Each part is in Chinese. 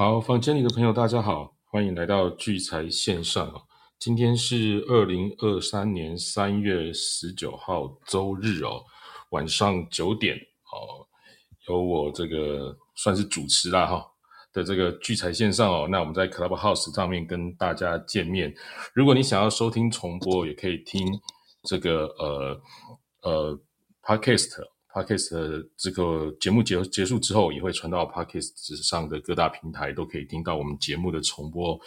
好，房间里的朋友，大家好，欢迎来到聚财线上啊。今天是二零二三年三月十九号周日哦，晚上九点哦，由我这个算是主持啦哈的这个聚财线上哦。那我们在 Clubhouse 上面跟大家见面。如果你想要收听重播，也可以听这个呃呃 Podcast。Podcast 这个节目结结束之后，也会传到 Podcast 上的各大平台，都可以听到我们节目的重播。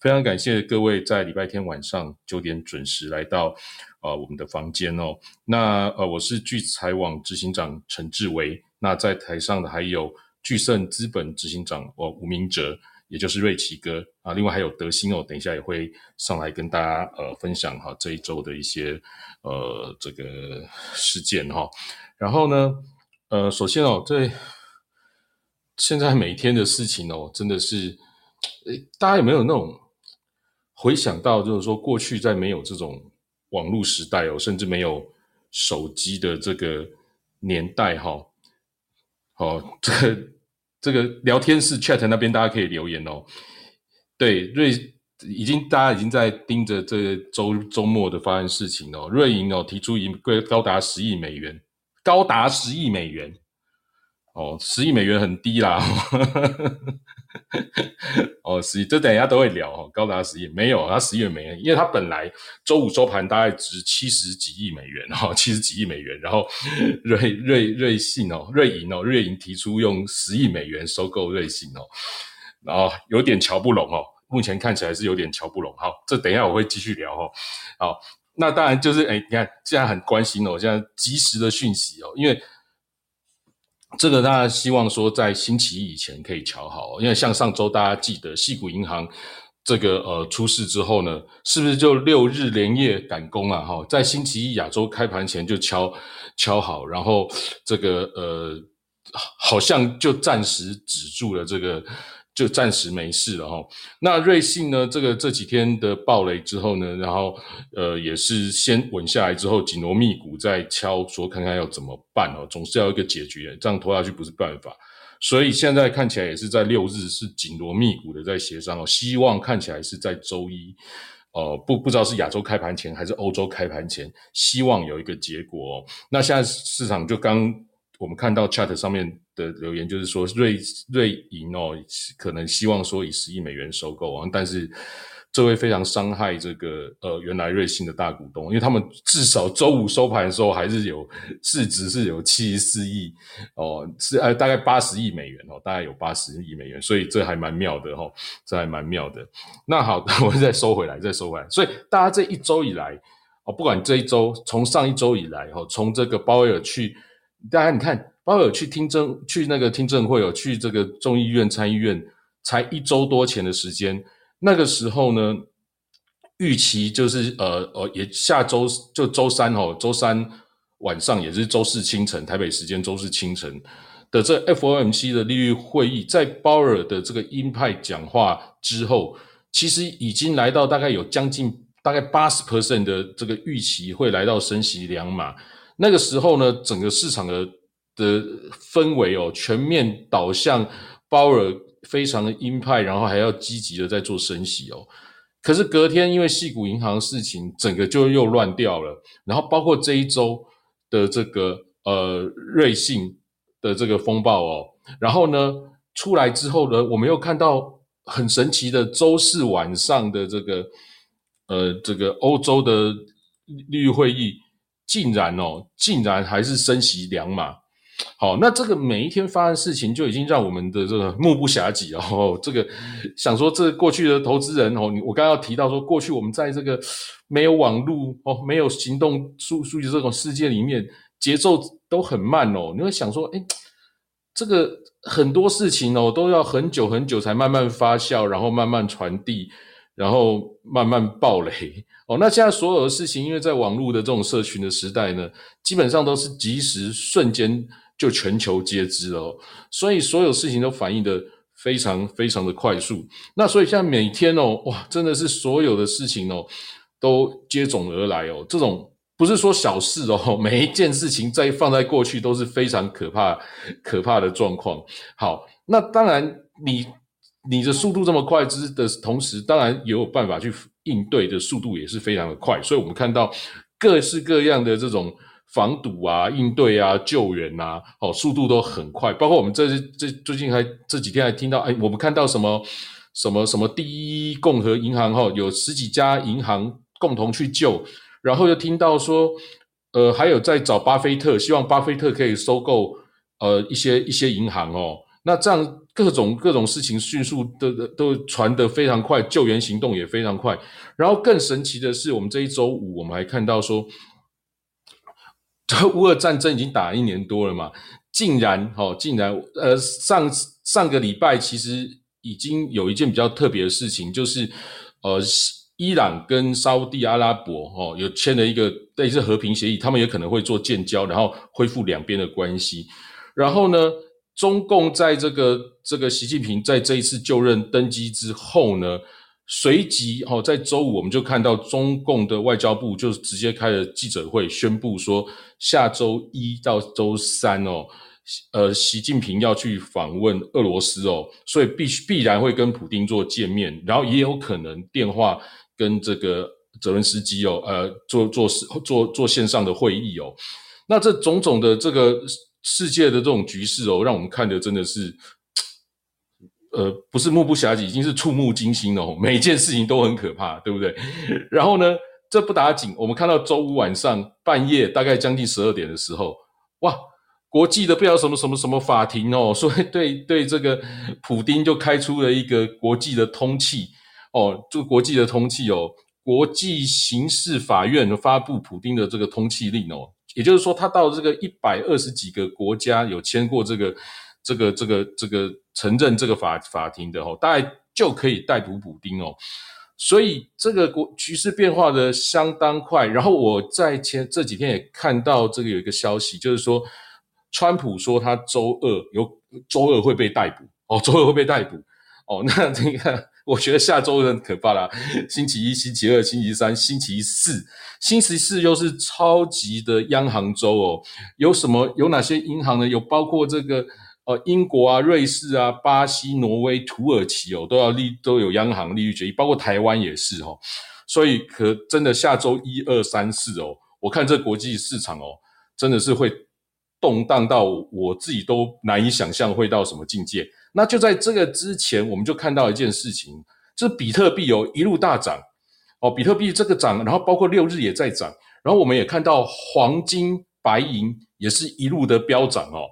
非常感谢各位在礼拜天晚上九点准时来到呃我们的房间哦。那呃我是聚财网执行长陈志伟，那在台上的还有聚盛资本执行长哦吴明哲，也就是瑞奇哥啊。另外还有德兴哦，等一下也会上来跟大家呃分享哈这一周的一些呃这个事件哈。然后呢，呃，首先哦，这现在每天的事情哦，真的是，大家有没有那种回想到，就是说过去在没有这种网络时代哦，甚至没有手机的这个年代哈，哦，这 这个聊天室 chat 那边大家可以留言哦。对，瑞已经大家已经在盯着这周周末的发生事情哦，瑞银哦提出一贵高达十亿美元。高达十亿美元，哦，十亿美元很低啦，哦，十亿，这等一下都会聊哦。高达十亿没有，它十亿美元，因为它本来周五收盘大概值七十几亿美元，哈，七十几亿美元。然后瑞瑞瑞信哦，瑞银哦，瑞银提出用十亿美元收购瑞信哦，然后有点瞧不拢哦，目前看起来是有点瞧不拢。好，这等一下我会继续聊哦，好。那当然就是，哎，你看，现在很关心哦，现在及时的讯息哦，因为这个大家希望说在星期一以前可以瞧好，因为像上周大家记得，细谷银行这个呃出事之后呢，是不是就六日连夜赶工啊？哈，在星期一亚洲开盘前就敲敲好，然后这个呃，好像就暂时止住了这个。就暂时没事了哈。那瑞信呢？这个这几天的暴雷之后呢，然后呃也是先稳下来之后，紧锣密鼓在敲，说看看要怎么办哦，总是要一个解决，这样拖下去不是办法。所以现在看起来也是在六日是紧锣密鼓的在协商哦，希望看起来是在周一，呃不不知道是亚洲开盘前还是欧洲开盘前，希望有一个结果。哦那现在市场就刚我们看到 chat 上面。的留言就是说，瑞瑞银哦，可能希望说以十亿美元收购啊，但是这会非常伤害这个呃原来瑞信的大股东，因为他们至少周五收盘的时候还是有市值是有七十四亿哦，是呃大概八十亿美元哦，大概有八十亿美元，所以这还蛮妙的哈，这还蛮妙的。那好，我再收回来，再收回来。所以大家这一周以来哦，不管这一周从上一周以来哦，从这个鲍威尔去，大家你看。包尔去听证，去那个听证会有，去这个众议院、参议院，才一周多前的时间。那个时候呢，预期就是呃呃，也下周就周三哦，周三晚上也是周四清晨，台北时间周四清晨的这 FOMC 的利率会议，在鲍尔的这个鹰派讲话之后，其实已经来到大概有将近大概八十 percent 的这个预期会来到升息两码。那个时候呢，整个市场的的氛围哦，全面导向鲍尔非常的鹰派，然后还要积极的在做升息哦。可是隔天因为系股银行事情，整个就又乱掉了。然后包括这一周的这个呃瑞信的这个风暴哦，然后呢出来之后呢，我们又看到很神奇的周四晚上的这个呃这个欧洲的利率会议，竟然哦竟然还是升息两码。好，那这个每一天发生事情，就已经让我们的这个目不暇接哦。这个想说，这过去的投资人哦，我刚刚提到说，过去我们在这个没有网络哦，没有行动数数据这种世界里面，节奏都很慢哦。你会想说，哎，这个很多事情哦，都要很久很久才慢慢发酵，然后慢慢传递，然后慢慢爆雷 哦。那现在所有的事情，因为在网络的这种社群的时代呢，基本上都是即时瞬间。就全球皆知哦，所以所有事情都反应的非常非常的快速。那所以现在每天哦，哇，真的是所有的事情哦，都接踵而来哦。这种不是说小事哦，每一件事情在放在过去都是非常可怕可怕的状况。好，那当然你你的速度这么快之的同时，当然也有办法去应对的速度也是非常的快，所以我们看到各式各样的这种防堵啊、应对啊、救援啊，哦，速度都很快。包括我们这这最近还这几天还听到，哎，我们看到什么什么什么第一共和银行哈，有十几家银行共同去救，然后又听到说，呃，还有在找巴菲特，希望巴菲特可以收购呃一些一些银行哦。那这样各种各种事情迅速的都传得非常快，救援行动也非常快。然后更神奇的是，我们这一周五我们还看到说，乌俄战争已经打一年多了嘛，竟然哦，竟然呃上上个礼拜其实已经有一件比较特别的事情，就是呃伊朗跟沙地阿拉伯哦有签了一个类似和平协议，他们也可能会做建交，然后恢复两边的关系。然后呢？中共在这个这个习近平在这一次就任登基之后呢，随即哦，在周五我们就看到中共的外交部就直接开了记者会，宣布说下周一到周三哦，呃，习近平要去访问俄罗斯哦，所以必须必然会跟普京做见面，然后也有可能电话跟这个泽伦斯基哦，呃，做做做做线上的会议哦，那这种种的这个。世界的这种局势哦，让我们看的真的是，呃，不是目不暇接，已经是触目惊心哦。每件事情都很可怕，对不对？然后呢，这不打紧，我们看到周五晚上半夜大概将近十二点的时候，哇，国际的不知道什么什么什么法庭哦，所以对对这个普丁就开出了一个国际的通气哦，这个国际的通气哦，国际刑事法院发布普丁的这个通气令哦。也就是说，他到这个一百二十几个国家有签过这个、这个、这个、这个承认这个法法庭的哦，大概就可以逮捕补丁哦。所以这个国局势变化的相当快。然后我在前这几天也看到这个有一个消息，就是说，川普说他周二有周二会被逮捕哦，周二会被逮捕哦。那这个。我觉得下周很可怕啦，星期一、星期二、星期三、星期四，星期四又是超级的央行周哦。有什么？有哪些银行呢？有包括这个呃英国啊、瑞士啊、巴西、挪威、土耳其哦，都要利都有央行利率决议，包括台湾也是哦。所以可真的下周一二三四哦，我看这国际市场哦，真的是会动荡到我自己都难以想象会到什么境界。那就在这个之前，我们就看到一件事情，就是比特币哦一路大涨，哦，比特币这个涨，然后包括六日也在涨，然后我们也看到黄金、白银也是一路的飙涨哦，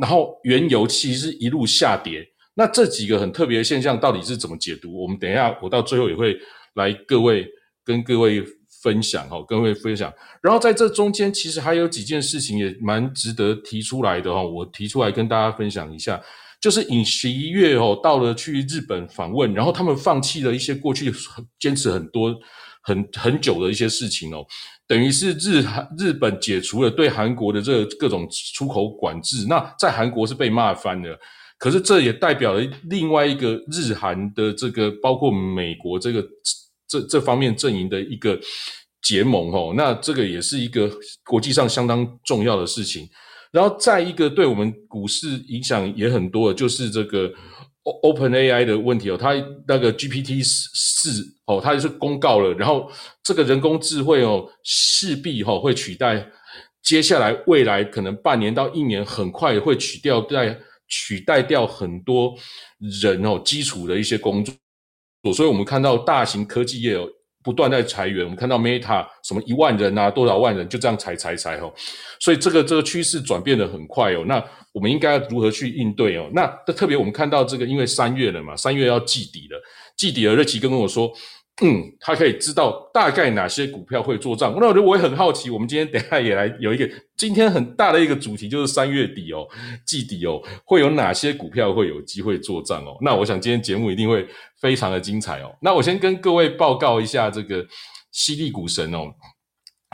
然后原油其实一路下跌。那这几个很特别的现象到底是怎么解读？我们等一下我到最后也会来各位跟各位分享哈，各位分享。然后在这中间，其实还有几件事情也蛮值得提出来的哈，我提出来跟大家分享一下。就是尹十一月哦，到了去日本访问，然后他们放弃了一些过去坚持很多很很久的一些事情哦，等于是日韩日本解除了对韩国的这各种出口管制，那在韩国是被骂翻了。可是这也代表了另外一个日韩的这个包括美国这个这这方面阵营的一个结盟哦，那这个也是一个国际上相当重要的事情。然后再一个对我们股市影响也很多的，就是这个 Open AI 的问题哦，它那个 GPT 四哦，它就是公告了，然后这个人工智慧哦，势必哈会取代接下来未来可能半年到一年，很快会取掉在取代掉很多人哦基础的一些工作，所以我们看到大型科技业哦。不断在裁员，我们看到 Meta 什么一万人啊，多少万人就这样裁裁裁哦，所以这个这个趋势转变的很快哦。那我们应该如何去应对哦？那特别我们看到这个，因为三月了嘛，三月要季底了，季底了，瑞奇跟跟我说。嗯，他可以知道大概哪些股票会做账。那我觉得我也很好奇，我们今天等下也来有一个今天很大的一个主题，就是三月底哦，季底哦，会有哪些股票会有机会做账哦？那我想今天节目一定会非常的精彩哦。那我先跟各位报告一下这个犀利股神哦，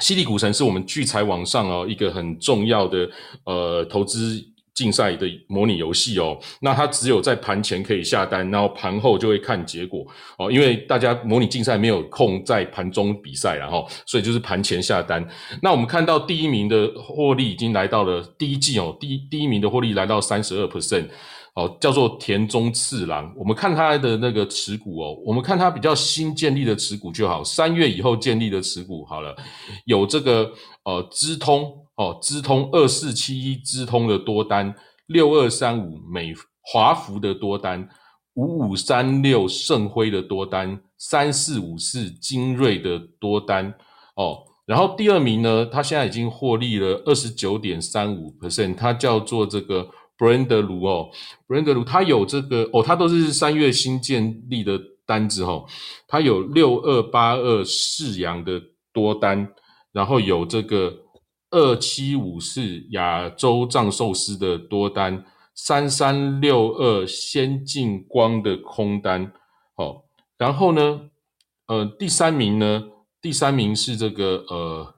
犀利股神是我们聚财网上哦一个很重要的呃投资。竞赛的模拟游戏哦，那它只有在盘前可以下单，然后盘后就会看结果哦。因为大家模拟竞赛没有空在盘中比赛，然后所以就是盘前下单。那我们看到第一名的获利已经来到了第一季哦，第一第一名的获利来到三十二 percent，哦，叫做田中次郎。我们看他的那个持股哦，我们看他比较新建立的持股就好，三月以后建立的持股好了，有这个呃资通哦，资通二四七一资通的多单，六二三五美华福的多单，五五三六盛辉的多单，三四五四精锐的多单哦。然后第二名呢，他现在已经获利了二十九点三五 percent，他叫做这个。布兰德卢哦，布兰德卢，它有这个哦，它都是三月新建立的单子哦，它有六二八二四阳的多单，然后有这个二七五四亚洲藏寿司的多单，三三六二先进光的空单哦，然后呢，呃，第三名呢，第三名是这个呃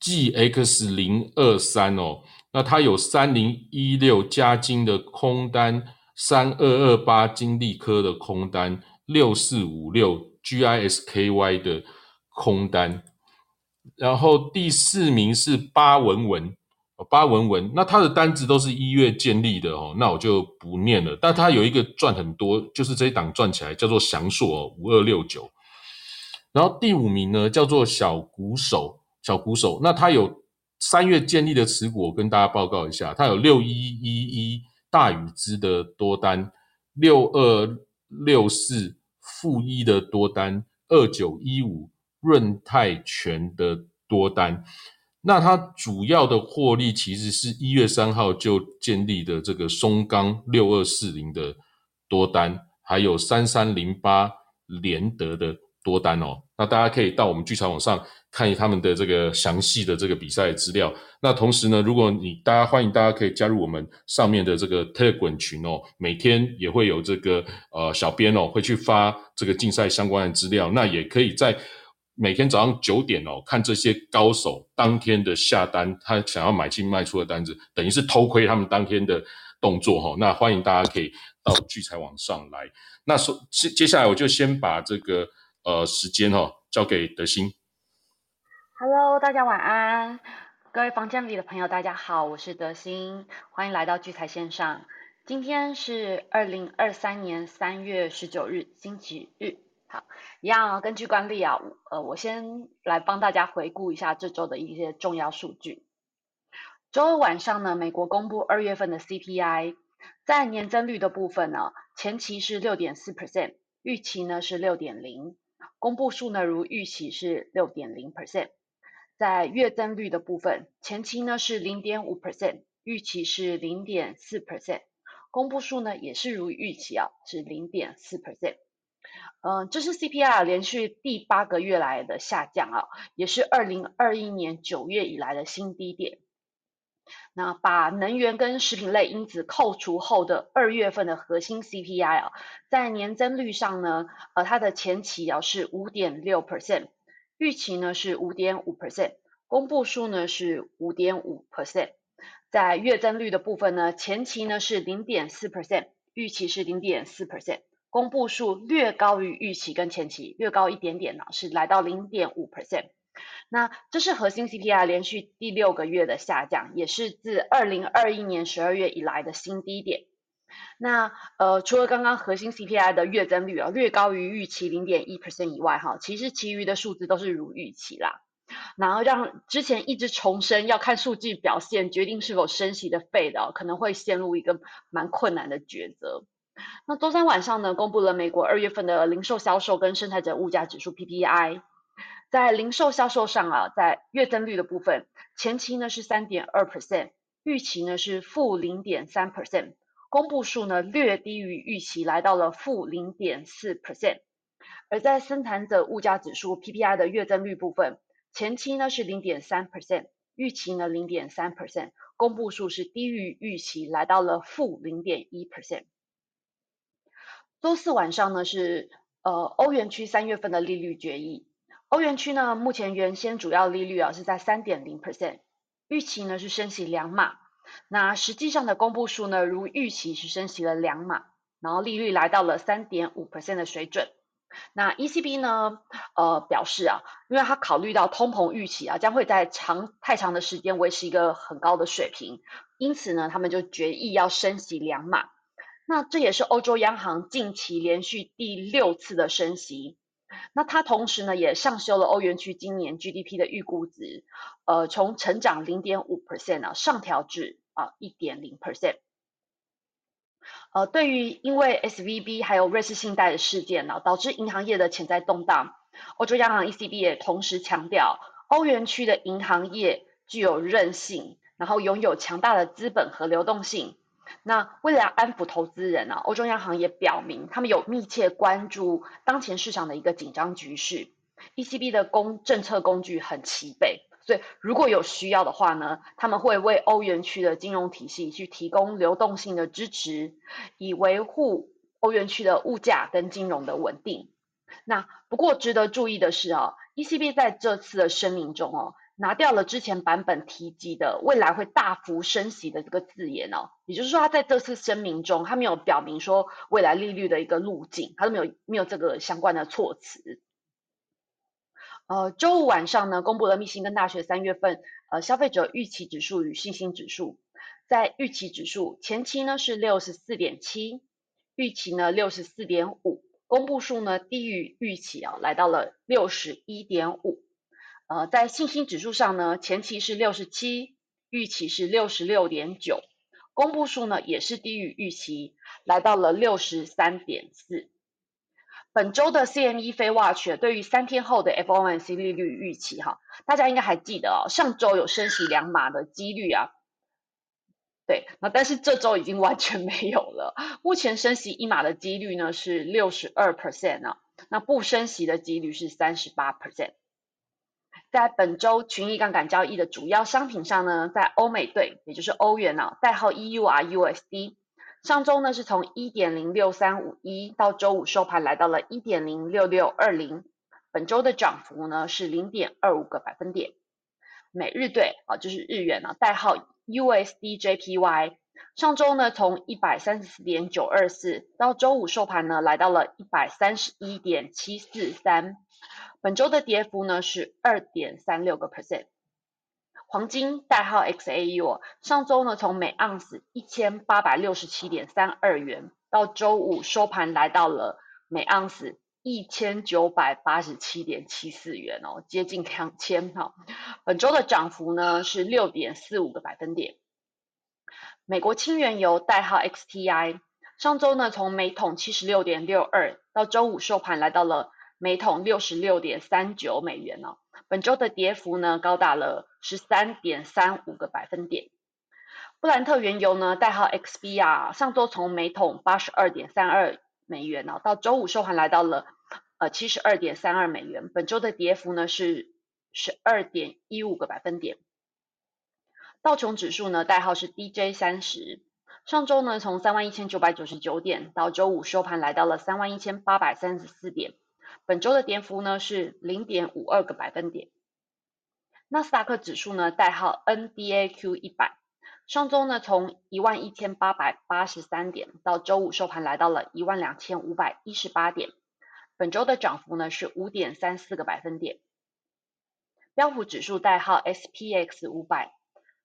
G X 零二三哦。那它有三零一六加金的空单，三二二八金利科的空单，六四五六 GISKY 的空单，然后第四名是八文文，八文文，那它的单子都是一月建立的哦，那我就不念了。但它有一个赚很多，就是这一档赚起来叫做祥硕五二六九，然后第五名呢叫做小鼓手，小鼓手，那它有。三月建立的持股，我跟大家报告一下，它有六一一一大禹资的多单，六二六四负一的多单，二九一五润泰全的多单。那它主要的获利其实是一月三号就建立的这个松钢六二四零的多单，还有三三零八联德的多单哦。那大家可以到我们剧场网上。看他们的这个详细的这个比赛资料。那同时呢，如果你大家欢迎大家可以加入我们上面的这个 Telegram 群哦，每天也会有这个呃小编哦会去发这个竞赛相关的资料。那也可以在每天早上九点哦看这些高手当天的下单，他想要买进卖出的单子，等于是偷窥他们当天的动作哈。那欢迎大家可以到聚财网上来。那说接接下来我就先把这个呃时间哈交给德兴。Hello，大家晚安，各位房间里的朋友，大家好，我是德心，欢迎来到聚财线上。今天是二零二三年三月十九日，星期日。好，一样根据惯例啊，呃，我先来帮大家回顾一下这周的一些重要数据。周二晚上呢，美国公布二月份的 CPI，在年增率的部分呢，前期是六点四 percent，预期呢是六点零，公布数呢如预期是六点零 percent。在月增率的部分，前期呢是零点五 percent，预期是零点四 percent，公布数呢也是如预期啊，是零点四 percent。嗯，这是 CPI 连续第八个月来的下降啊，也是二零二一年九月以来的新低点。那把能源跟食品类因子扣除后的二月份的核心 CPI 啊，在年增率上呢，呃，它的前期啊是五点六 percent。预期呢是五点五 percent，公布数呢是五点五 percent，在月增率的部分呢，前期呢是零点四 percent，预期是零点四 percent，公布数略高于预期跟前期，略高一点点呢，是来到零点五 percent。那这是核心 CPI 连续第六个月的下降，也是自二零二一年十二月以来的新低点。那呃，除了刚刚核心 CPI 的月增率啊略高于预期零点一 percent 以外，哈，其实其余的数字都是如预期啦。然后让之前一直重申要看数据表现决定是否升息的费的，可能会陷入一个蛮困难的抉择。那周三晚上呢，公布了美国二月份的零售销售跟生产者物价指数 PPI，在零售销售上啊，在月增率的部分，前期呢是三点二 percent，预期呢是负零点三 percent。公布数呢略低于预期，来到了负零点四 percent。而在生产者物价指数 PPI 的月增率部分，前期呢是零点三 percent，预期呢零点三 percent，公布数是低于预期，来到了负零点一 percent。周四晚上呢是呃欧元区三月份的利率决议，欧元区呢目前原先主要利率啊是在三点零 percent，预期呢是升息两码。那实际上的公布数呢，如预期是升息了两码，然后利率来到了三点五 percent 的水准。那 ECB 呢，呃表示啊，因为它考虑到通膨预期啊将会在长太长的时间维持一个很高的水平，因此呢，他们就决议要升息两码。那这也是欧洲央行近期连续第六次的升息。那它同时呢也上修了欧元区今年 GDP 的预估值，呃，从成长零点五 percent 啊上调至啊一点零 percent。呃，对于因为 SVB 还有瑞士信贷的事件呢，导致银行业的潜在动荡，欧洲央行 ECB 也同时强调，欧元区的银行业具有韧性，然后拥有强大的资本和流动性。那为了安抚投资人呢，欧洲央行也表明，他们有密切关注当前市场的一个紧张局势。ECB 的工政策工具很齐备。所以，如果有需要的话呢，他们会为欧元区的金融体系去提供流动性的支持，以维护欧元区的物价跟金融的稳定。那不过值得注意的是啊，ECB 在这次的声明中哦，拿掉了之前版本提及的未来会大幅升息的这个字眼哦，也就是说，他在这次声明中，他没有表明说未来利率的一个路径，他都没有没有这个相关的措辞。呃，周五晚上呢，公布了密歇根大学三月份呃消费者预期指数与信心指数。在预期指数前期呢是六十四点七，预期呢六十四点五，公布数呢低于预期啊，来到了六十一点五。呃，在信心指数上呢，前期是六十七，预期是六十六点九，公布数呢也是低于预期，来到了六十三点四。本周的 CME 非 Watch 对于三天后的 FOMC 利率预期，哈，大家应该还记得哦，上周有升息两码的几率啊，对，那但是这周已经完全没有了。目前升息一码的几率呢是六十二 percent 啊，那不升息的几率是三十八 percent。在本周群益杠杆交易的主要商品上呢，在欧美兑，也就是欧元啊，代号 EURUSD。上周呢是从一点零六三五一到周五收盘来到了一点零六六二零，本周的涨幅呢是零点二五个百分点。美日兑啊就是日元啊，代号 USDJPY，上周呢从一百三十四点九二四到周五收盘呢来到了一百三十一点七四三，本周的跌幅呢是二点三六个 percent。黄金代号 XAU，上周呢从每盎司一千八百六十七点三二元，到周五收盘来到了每盎司一千九百八十七点七四元哦，接近两千哈。本周的涨幅呢是六点四五个百分点。美国轻原油代号 XTI，上周呢从每桶七十六点六二，到周五收盘来到了每桶六十六点三九美元哦。本周的跌幅呢，高达了十三点三五个百分点。布兰特原油呢，代号 XBR，上周从每桶八十二点三二美元呢，到周五收盘来到了呃七十二点三二美元。本周的跌幅呢是十二点一五个百分点。道琼指数呢，代号是 DJ 三十，上周呢从三万一千九百九十九点到周五收盘来到了三万一千八百三十四点。本周的跌幅呢是零点五二个百分点。纳斯达克指数呢代号 NDAQ 一百，上周呢从一万一千八百八十三点到周五收盘来到了一万两千五百一十八点，本周的涨幅呢是五点三四个百分点。标普指数代号 SPX 五百，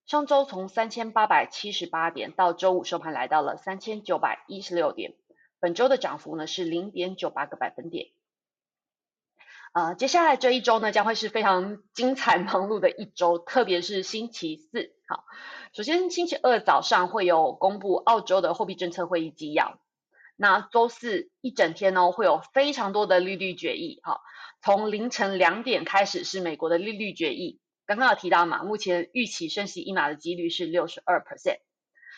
上周从三千八百七十八点到周五收盘来到了三千九百一十六点，本周的涨幅呢是零点九八个百分点。呃，接下来这一周呢，将会是非常精彩忙碌的一周，特别是星期四。好，首先星期二早上会有公布澳洲的货币政策会议纪要。那周四一整天呢，会有非常多的利率决议。好，从凌晨两点开始是美国的利率决议。刚刚有提到嘛，目前预期升息一码的几率是六十二 percent。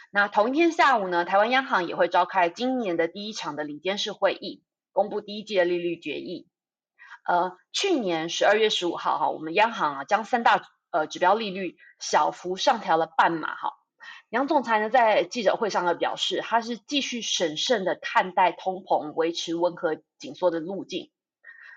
那同一天下午呢，台湾央行也会召开今年的第一场的领监事会议，公布第一季的利率决议。呃，去年十二月十五号哈，我们央行啊将三大呃指标利率小幅上调了半码哈。杨总裁呢在记者会上呢表示，他是继续审慎的看待通膨，维持温和紧缩的路径。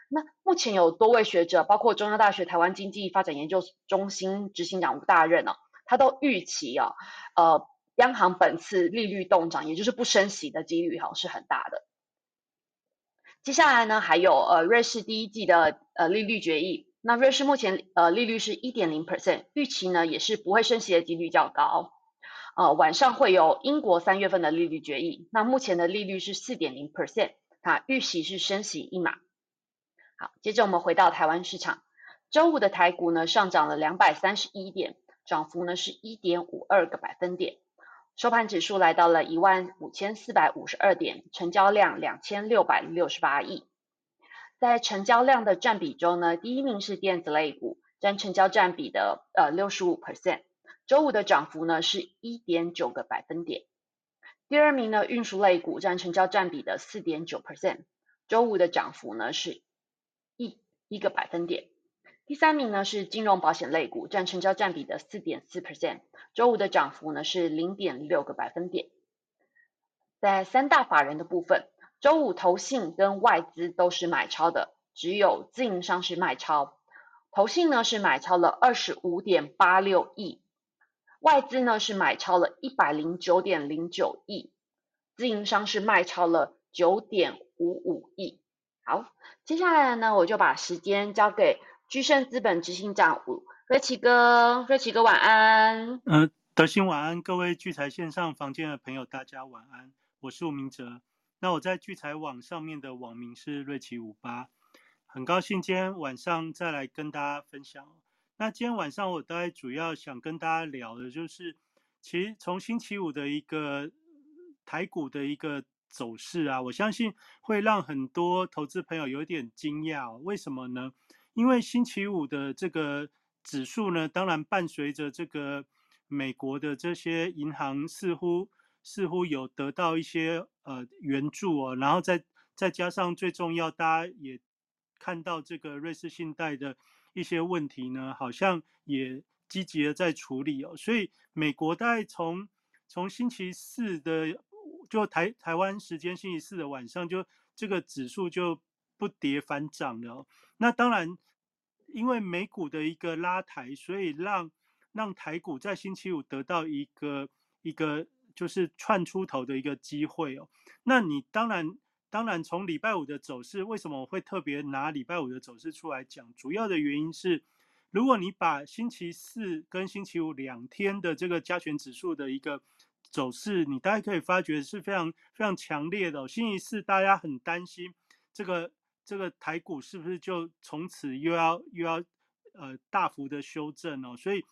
那目前有多位学者，包括中央大学台湾经济发展研究中心执行长吴大任哦，他都预期啊，呃，央行本次利率动涨，也就是不升息的几率哈是很大的。接下来呢，还有呃瑞士第一季的呃利率决议。那瑞士目前呃利率是一点零 percent，预期呢也是不会升息的几率较高。呃，晚上会有英国三月份的利率决议，那目前的利率是四点零 percent，啊，预期是升息一码。好，接着我们回到台湾市场，周五的台股呢上涨了两百三十一点，涨幅呢是一点五二个百分点，收盘指数来到了一万五千四百五十二点，成交量两千六百六十八亿。在成交量的占比中呢，第一名是电子类股，占成交占比的呃六十五 percent，周五的涨幅呢是一点九个百分点。第二名呢运输类股占成交占比的四点九 percent，周五的涨幅呢是一一个百分点。第三名呢是金融保险类股，占成交占比的四点四 percent，周五的涨幅呢是零点六个百分点。在三大法人的部分。周五投信跟外资都是买超的，只有自营商是卖超。投信呢是买超了二十五点八六亿，外资呢是买超了一百零九点零九亿，自营商是卖超了九点五五亿。好，接下来呢我就把时间交给居盛资本执行长瑞奇哥，瑞奇哥晚安。嗯，德兴晚安，各位聚财线上房间的朋友，大家晚安，我是吴明哲。那我在聚财网上面的网名是瑞奇五八，很高兴今天晚上再来跟大家分享。那今天晚上我大概主要想跟大家聊的就是，其实从星期五的一个台股的一个走势啊，我相信会让很多投资朋友有点惊讶。为什么呢？因为星期五的这个指数呢，当然伴随着这个美国的这些银行似乎。似乎有得到一些呃援助哦，然后再再加上最重要，大家也看到这个瑞士信贷的一些问题呢，好像也积极的在处理哦，所以美国大概从从星期四的就台台湾时间星期四的晚上，就这个指数就不跌反涨了。那当然，因为美股的一个拉抬，所以让让台股在星期五得到一个一个。就是窜出头的一个机会哦。那你当然，当然从礼拜五的走势，为什么我会特别拿礼拜五的走势出来讲？主要的原因是，如果你把星期四跟星期五两天的这个加权指数的一个走势，你大概可以发觉是非常非常强烈的。星期四大家很担心这个这个台股是不是就从此又要又要呃大幅的修正哦，所以。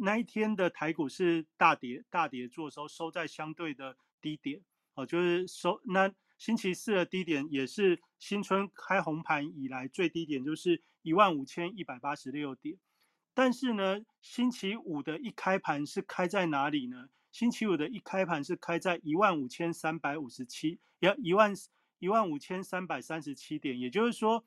那一天的台股是大跌，大跌做收收在相对的低点哦，就是收那星期四的低点也是新春开红盘以来最低点，就是一万五千一百八十六点。但是呢，星期五的一开盘是开在哪里呢？星期五的一开盘是开在一万五千三百五十七，要一万一万五千三百三十七点，也就是说。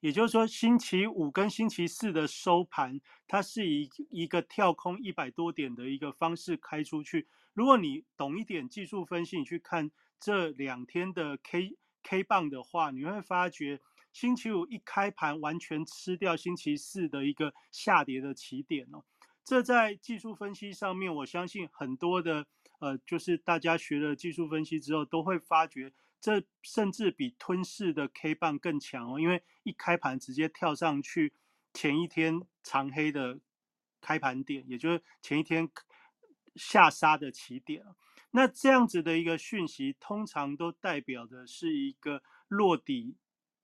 也就是说，星期五跟星期四的收盘，它是以一个跳空一百多点的一个方式开出去。如果你懂一点技术分析，你去看这两天的 K K 棒的话，你会发觉星期五一开盘完全吃掉星期四的一个下跌的起点哦。这在技术分析上面，我相信很多的呃，就是大家学了技术分析之后，都会发觉。这甚至比吞噬的 K 棒更强哦，因为一开盘直接跳上去前一天长黑的开盘点，也就是前一天下杀的起点。那这样子的一个讯息，通常都代表的是一个落底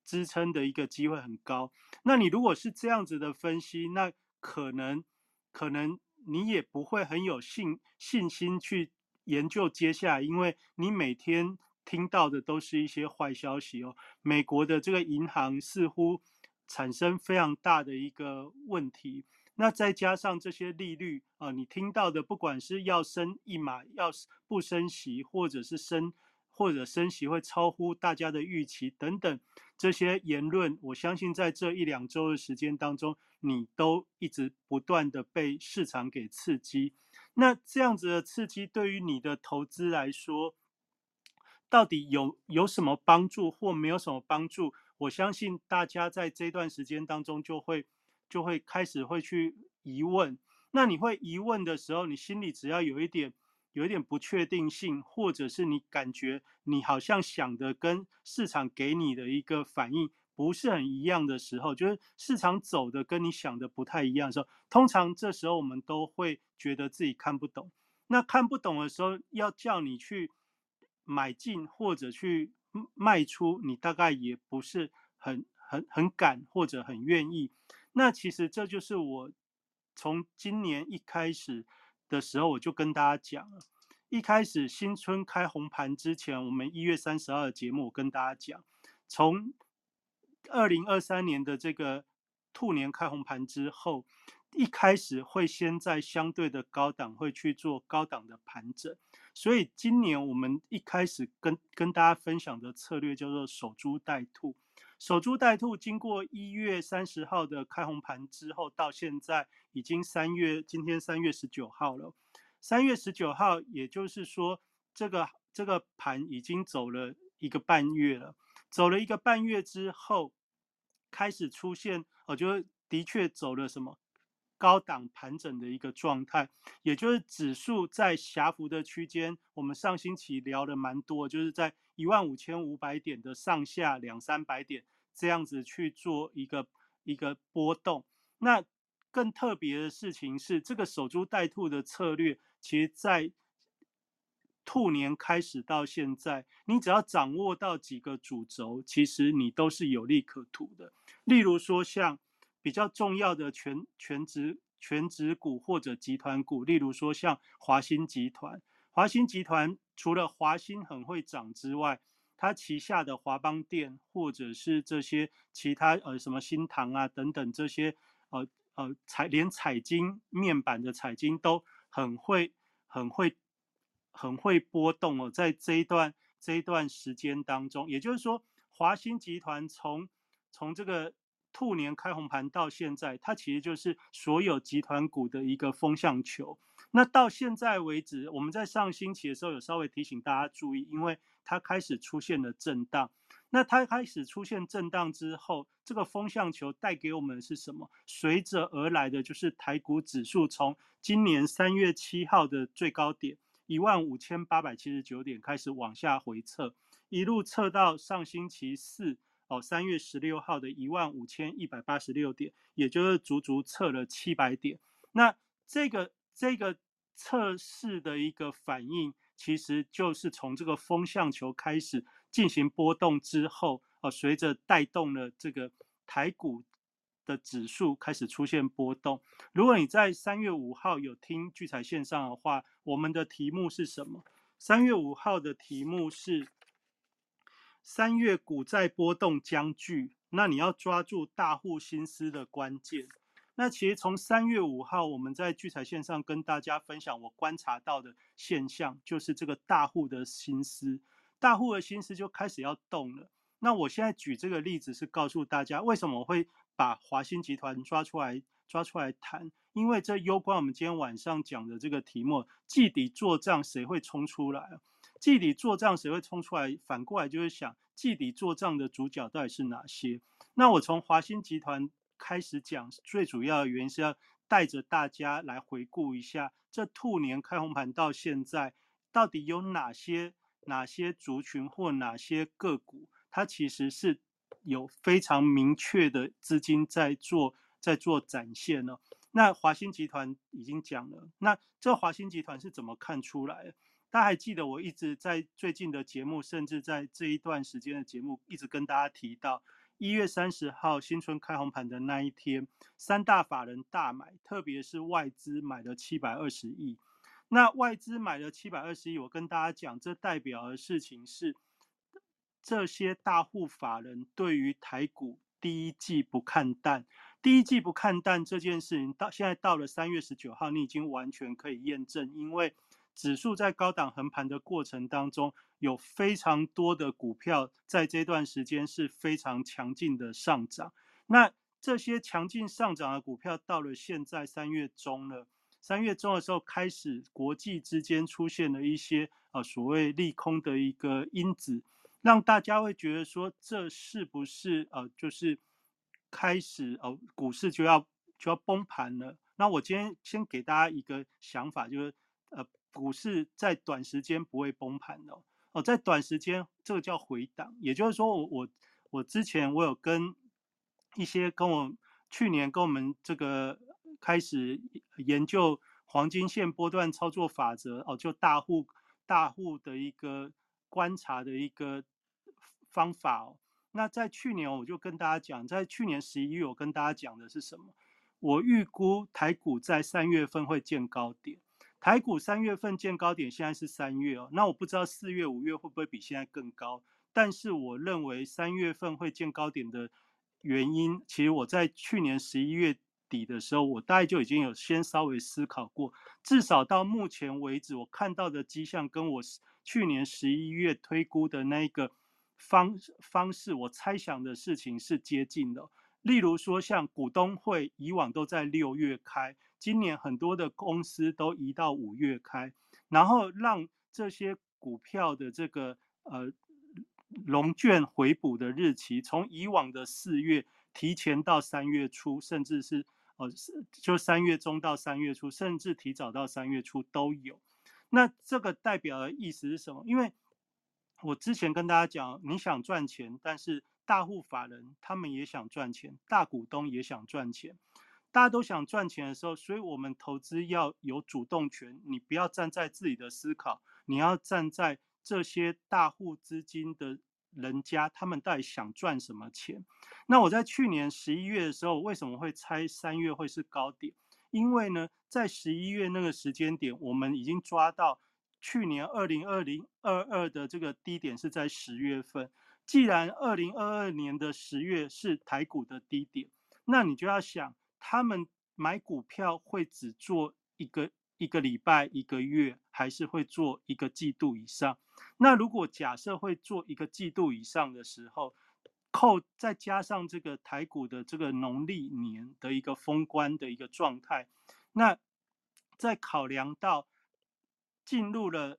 支撑的一个机会很高。那你如果是这样子的分析，那可能可能你也不会很有信信心去研究接下来，因为你每天。听到的都是一些坏消息哦。美国的这个银行似乎产生非常大的一个问题，那再加上这些利率啊，你听到的不管是要升一码，要不升息，或者是升或者升息会超乎大家的预期等等这些言论，我相信在这一两周的时间当中，你都一直不断的被市场给刺激。那这样子的刺激对于你的投资来说，到底有有什么帮助或没有什么帮助？我相信大家在这段时间当中就会就会开始会去疑问。那你会疑问的时候，你心里只要有一点有一点不确定性，或者是你感觉你好像想的跟市场给你的一个反应不是很一样的时候，就是市场走的跟你想的不太一样的时候，通常这时候我们都会觉得自己看不懂。那看不懂的时候，要叫你去买进或者去卖出，你大概也不是很很很敢或者很愿意。那其实这就是我从今年一开始的时候，我就跟大家讲了。一开始新春开红盘之前，我们一月三十号的节目，跟大家讲，从二零二三年的这个兔年开红盘之后，一开始会先在相对的高档会去做高档的盘整，所以今年我们一开始跟跟大家分享的策略叫做守株待兔。守株待兔，经过一月三十号的开红盘之后，到现在已经三月，今天三月十九号了。三月十九号，也就是说，这个这个盘已经走了一个半月了。走了一个半月之后，开始出现，我觉得的确走了什么高档盘整的一个状态，也就是指数在狭幅的区间。我们上星期聊的蛮多，就是在一万五千五百点的上下两三百点这样子去做一个一个波动。那更特别的事情是，这个守株待兔的策略。其实，在兔年开始到现在，你只要掌握到几个主轴，其实你都是有利可图的。例如说，像比较重要的全全职全职股或者集团股，例如说像华兴集团。华兴集团除了华兴很会涨之外，它旗下的华邦店或者是这些其他呃什么新唐啊等等这些呃呃彩连彩金面板的彩金都。很会，很会，很会波动哦。在这一段这一段时间当中，也就是说，华兴集团从从这个兔年开红盘到现在，它其实就是所有集团股的一个风向球。那到现在为止，我们在上星期的时候有稍微提醒大家注意，因为它开始出现了震荡。那它开始出现震荡之后，这个风向球带给我们的是什么？随着而来的就是台股指数从今年三月七号的最高点一万五千八百七十九点开始往下回撤，一路测到上星期四哦三月十六号的一万五千一百八十六点，也就是足足测了七百点。那这个这个测试的一个反应，其实就是从这个风向球开始。进行波动之后，哦，随着带动了这个台股的指数开始出现波动。如果你在三月五号有听聚财线上的话，我们的题目是什么？三月五号的题目是三月股债波动将聚，那你要抓住大户心思的关键。那其实从三月五号我们在聚财线上跟大家分享，我观察到的现象就是这个大户的心思。大户的心思就开始要动了。那我现在举这个例子是告诉大家，为什么我会把华兴集团抓出来抓出来谈？因为这攸关我们今天晚上讲的这个题目：季底做账谁会冲出来？季底做账谁会冲出来？反过来就会想，季底做账的主角到底是哪些？那我从华兴集团开始讲，最主要的原因是要带着大家来回顾一下，这兔年开红盘到现在，到底有哪些？哪些族群或哪些个股，它其实是有非常明确的资金在做，在做展现呢？那华兴集团已经讲了，那这华兴集团是怎么看出来的？大家还记得我一直在最近的节目，甚至在这一段时间的节目，一直跟大家提到，一月三十号新春开红盘的那一天，三大法人大买，特别是外资买了七百二十亿。那外资买了七百二十亿，我跟大家讲，这代表的事情是，这些大户法人对于台股第一季不看淡，第一季不看淡这件事情，到现在到了三月十九号，你已经完全可以验证，因为指数在高档横盘的过程当中，有非常多的股票在这段时间是非常强劲的上涨，那这些强劲上涨的股票到了现在三月中了。三月中的时候，开始国际之间出现了一些呃所谓利空的一个因子，让大家会觉得说，这是不是呃就是开始呃股市就要就要崩盘了？那我今天先给大家一个想法，就是呃股市在短时间不会崩盘的哦，在短时间这个叫回档，也就是说我我我之前我有跟一些跟我去年跟我们这个。开始研究黄金线波段操作法则哦，就大户大户的一个观察的一个方法哦。那在去年我就跟大家讲，在去年十一月我跟大家讲的是什么？我预估台股在三月份会见高点。台股三月份见高点，现在是三月哦。那我不知道四月、五月会不会比现在更高，但是我认为三月份会见高点的原因，其实我在去年十一月底的时候，我大概就已经有先稍微思考过。至少到目前为止，我看到的迹象跟我去年十一月推估的那个方方式，我猜想的事情是接近的。例如说，像股东会以往都在六月开，今年很多的公司都移到五月开，然后让这些股票的这个呃龙卷回补的日期，从以往的四月提前到三月初，甚至是呃就三月中到三月初，甚至提早到三月初都有。那这个代表的意思是什么？因为我之前跟大家讲，你想赚钱，但是大户法人他们也想赚钱，大股东也想赚钱，大家都想赚钱的时候，所以我们投资要有主动权。你不要站在自己的思考，你要站在这些大户资金的人家，他们到底想赚什么钱？那我在去年十一月的时候，为什么会猜三月会是高点？因为呢，在十一月那个时间点，我们已经抓到去年二零二零二二的这个低点是在十月份。既然二零二二年的十月是台股的低点，那你就要想，他们买股票会只做一个一个礼拜、一个月，还是会做一个季度以上？那如果假设会做一个季度以上的时候，扣再加上这个台股的这个农历年的一个封关的一个状态，那在考量到进入了。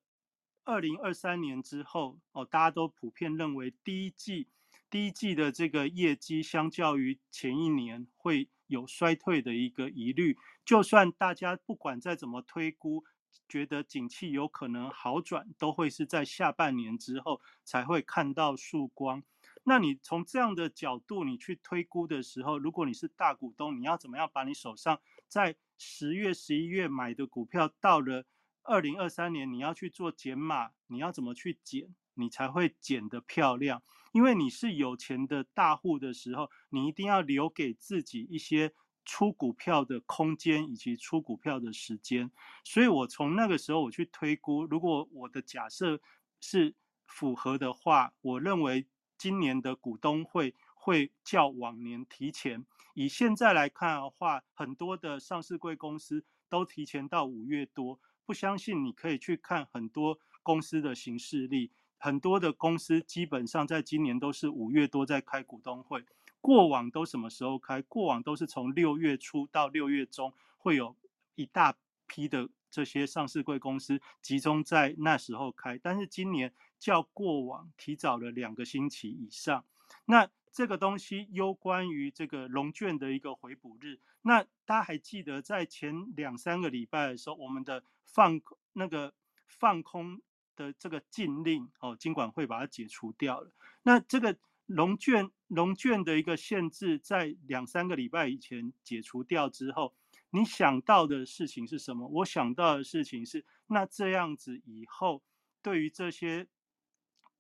二零二三年之后，哦，大家都普遍认为第一季第一季的这个业绩相较于前一年会有衰退的一个疑虑。就算大家不管再怎么推估，觉得景气有可能好转，都会是在下半年之后才会看到曙光。那你从这样的角度你去推估的时候，如果你是大股东，你要怎么样把你手上在十月、十一月买的股票到了？二零二三年你要去做减码，你要怎么去减，你才会减得漂亮？因为你是有钱的大户的时候，你一定要留给自己一些出股票的空间以及出股票的时间。所以我从那个时候我去推估，如果我的假设是符合的话，我认为今年的股东会会较往年提前。以现在来看的话，很多的上市贵公司都提前到五月多。不相信，你可以去看很多公司的形式力，很多的公司基本上在今年都是五月多在开股东会，过往都什么时候开？过往都是从六月初到六月中，会有一大批的这些上市贵公司集中在那时候开，但是今年较过往提早了两个星期以上。那这个东西攸关于这个龙卷的一个回补日。那大家还记得在前两三个礼拜的时候，我们的放那个放空的这个禁令哦，金管会把它解除掉了。那这个龙卷龙卷的一个限制，在两三个礼拜以前解除掉之后，你想到的事情是什么？我想到的事情是，那这样子以后对于这些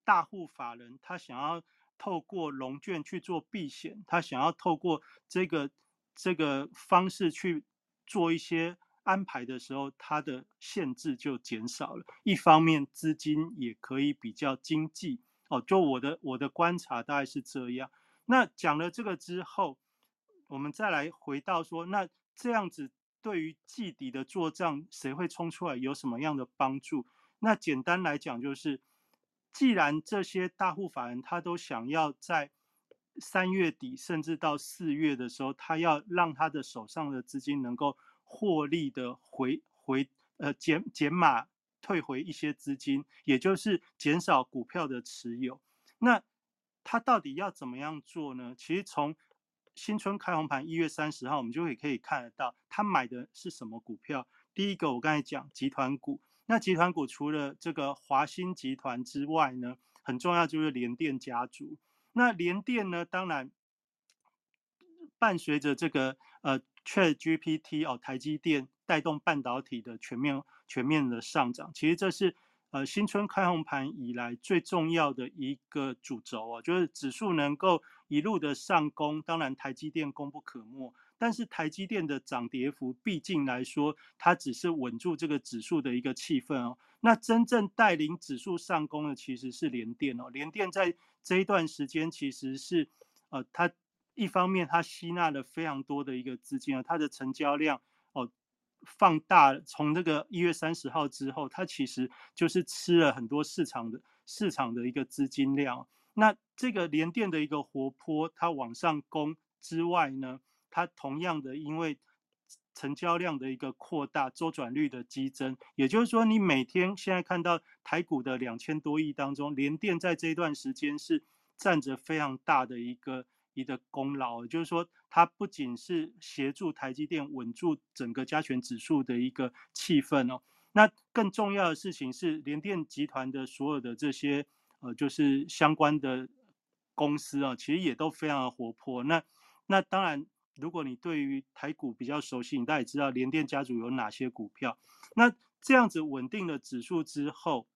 大户法人，他想要。透过龙卷去做避险，他想要透过这个这个方式去做一些安排的时候，它的限制就减少了。一方面，资金也可以比较经济哦。就我的我的观察大概是这样。那讲了这个之后，我们再来回到说，那这样子对于季底的做账，谁会冲出来，有什么样的帮助？那简单来讲就是。既然这些大户法人他都想要在三月底甚至到四月的时候，他要让他的手上的资金能够获利的回回呃减减码退回一些资金，也就是减少股票的持有。那他到底要怎么样做呢？其实从新春开红盘一月三十号，我们就会可以看得到他买的是什么股票。第一个我刚才讲集团股。那集团股除了这个华兴集团之外呢，很重要就是联电家族。那联电呢，当然伴随着这个呃 Chat GPT 哦，台积电带动半导体的全面全面的上涨。其实这是呃新春开红盘以来最重要的一个主轴哦，就是指数能够一路的上攻，当然台积电功不可没。但是台积电的涨跌幅，毕竟来说，它只是稳住这个指数的一个气氛哦。那真正带领指数上攻的，其实是联电哦。联电在这一段时间，其实是呃，它一方面它吸纳了非常多的一个资金啊，它的成交量哦放大，从这个一月三十号之后，它其实就是吃了很多市场的市场的一个资金量。那这个联电的一个活泼，它往上攻之外呢？它同样的，因为成交量的一个扩大，周转率的激增，也就是说，你每天现在看到台股的两千多亿当中，联电在这一段时间是占着非常大的一个一个功劳。就是说，它不仅是协助台积电稳住整个加权指数的一个气氛哦，那更重要的事情是，联电集团的所有的这些呃，就是相关的公司啊，其实也都非常的活泼。那那当然。如果你对于台股比较熟悉，你大概知道联电家族有哪些股票。那这样子稳定的指数之后，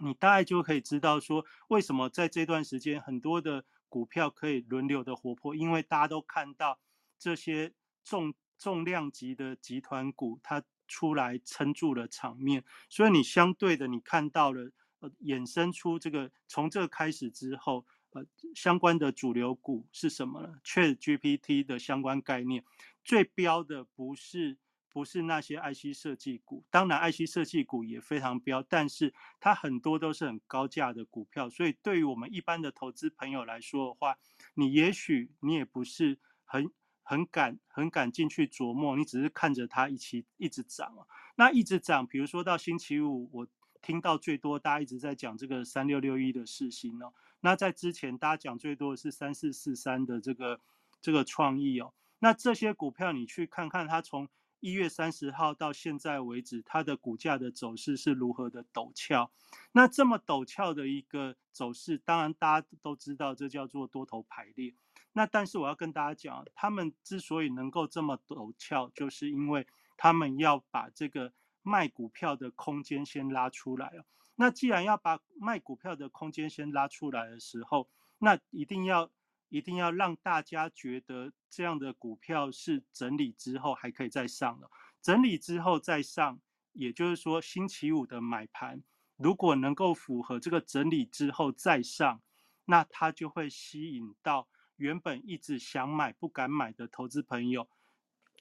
你大概就可以知道说，为什么在这段时间很多的股票可以轮流的活泼，因为大家都看到这些重重量级的集团股它出来撑住了场面，所以你相对的你看到了呃衍生出这个从这开始之后。呃相关的主流股是什么呢？Chat GPT 的相关概念，最标的不是不是那些 IC 设计股，当然 IC 设计股也非常标，但是它很多都是很高价的股票，所以对于我们一般的投资朋友来说的话，你也许你也不是很很敢很敢进去琢磨，你只是看着它一起一直涨啊，那一直涨，比如说到星期五，我听到最多大家一直在讲这个三六六一的事情呢。那在之前，大家讲最多的是三四四三的这个这个创意哦。那这些股票你去看看，它从一月三十号到现在为止，它的股价的走势是如何的陡峭。那这么陡峭的一个走势，当然大家都知道，这叫做多头排列。那但是我要跟大家讲，他们之所以能够这么陡峭，就是因为他们要把这个卖股票的空间先拉出来哦。那既然要把卖股票的空间先拉出来的时候，那一定要一定要让大家觉得这样的股票是整理之后还可以再上的，整理之后再上，也就是说星期五的买盘如果能够符合这个整理之后再上，那它就会吸引到原本一直想买不敢买的投资朋友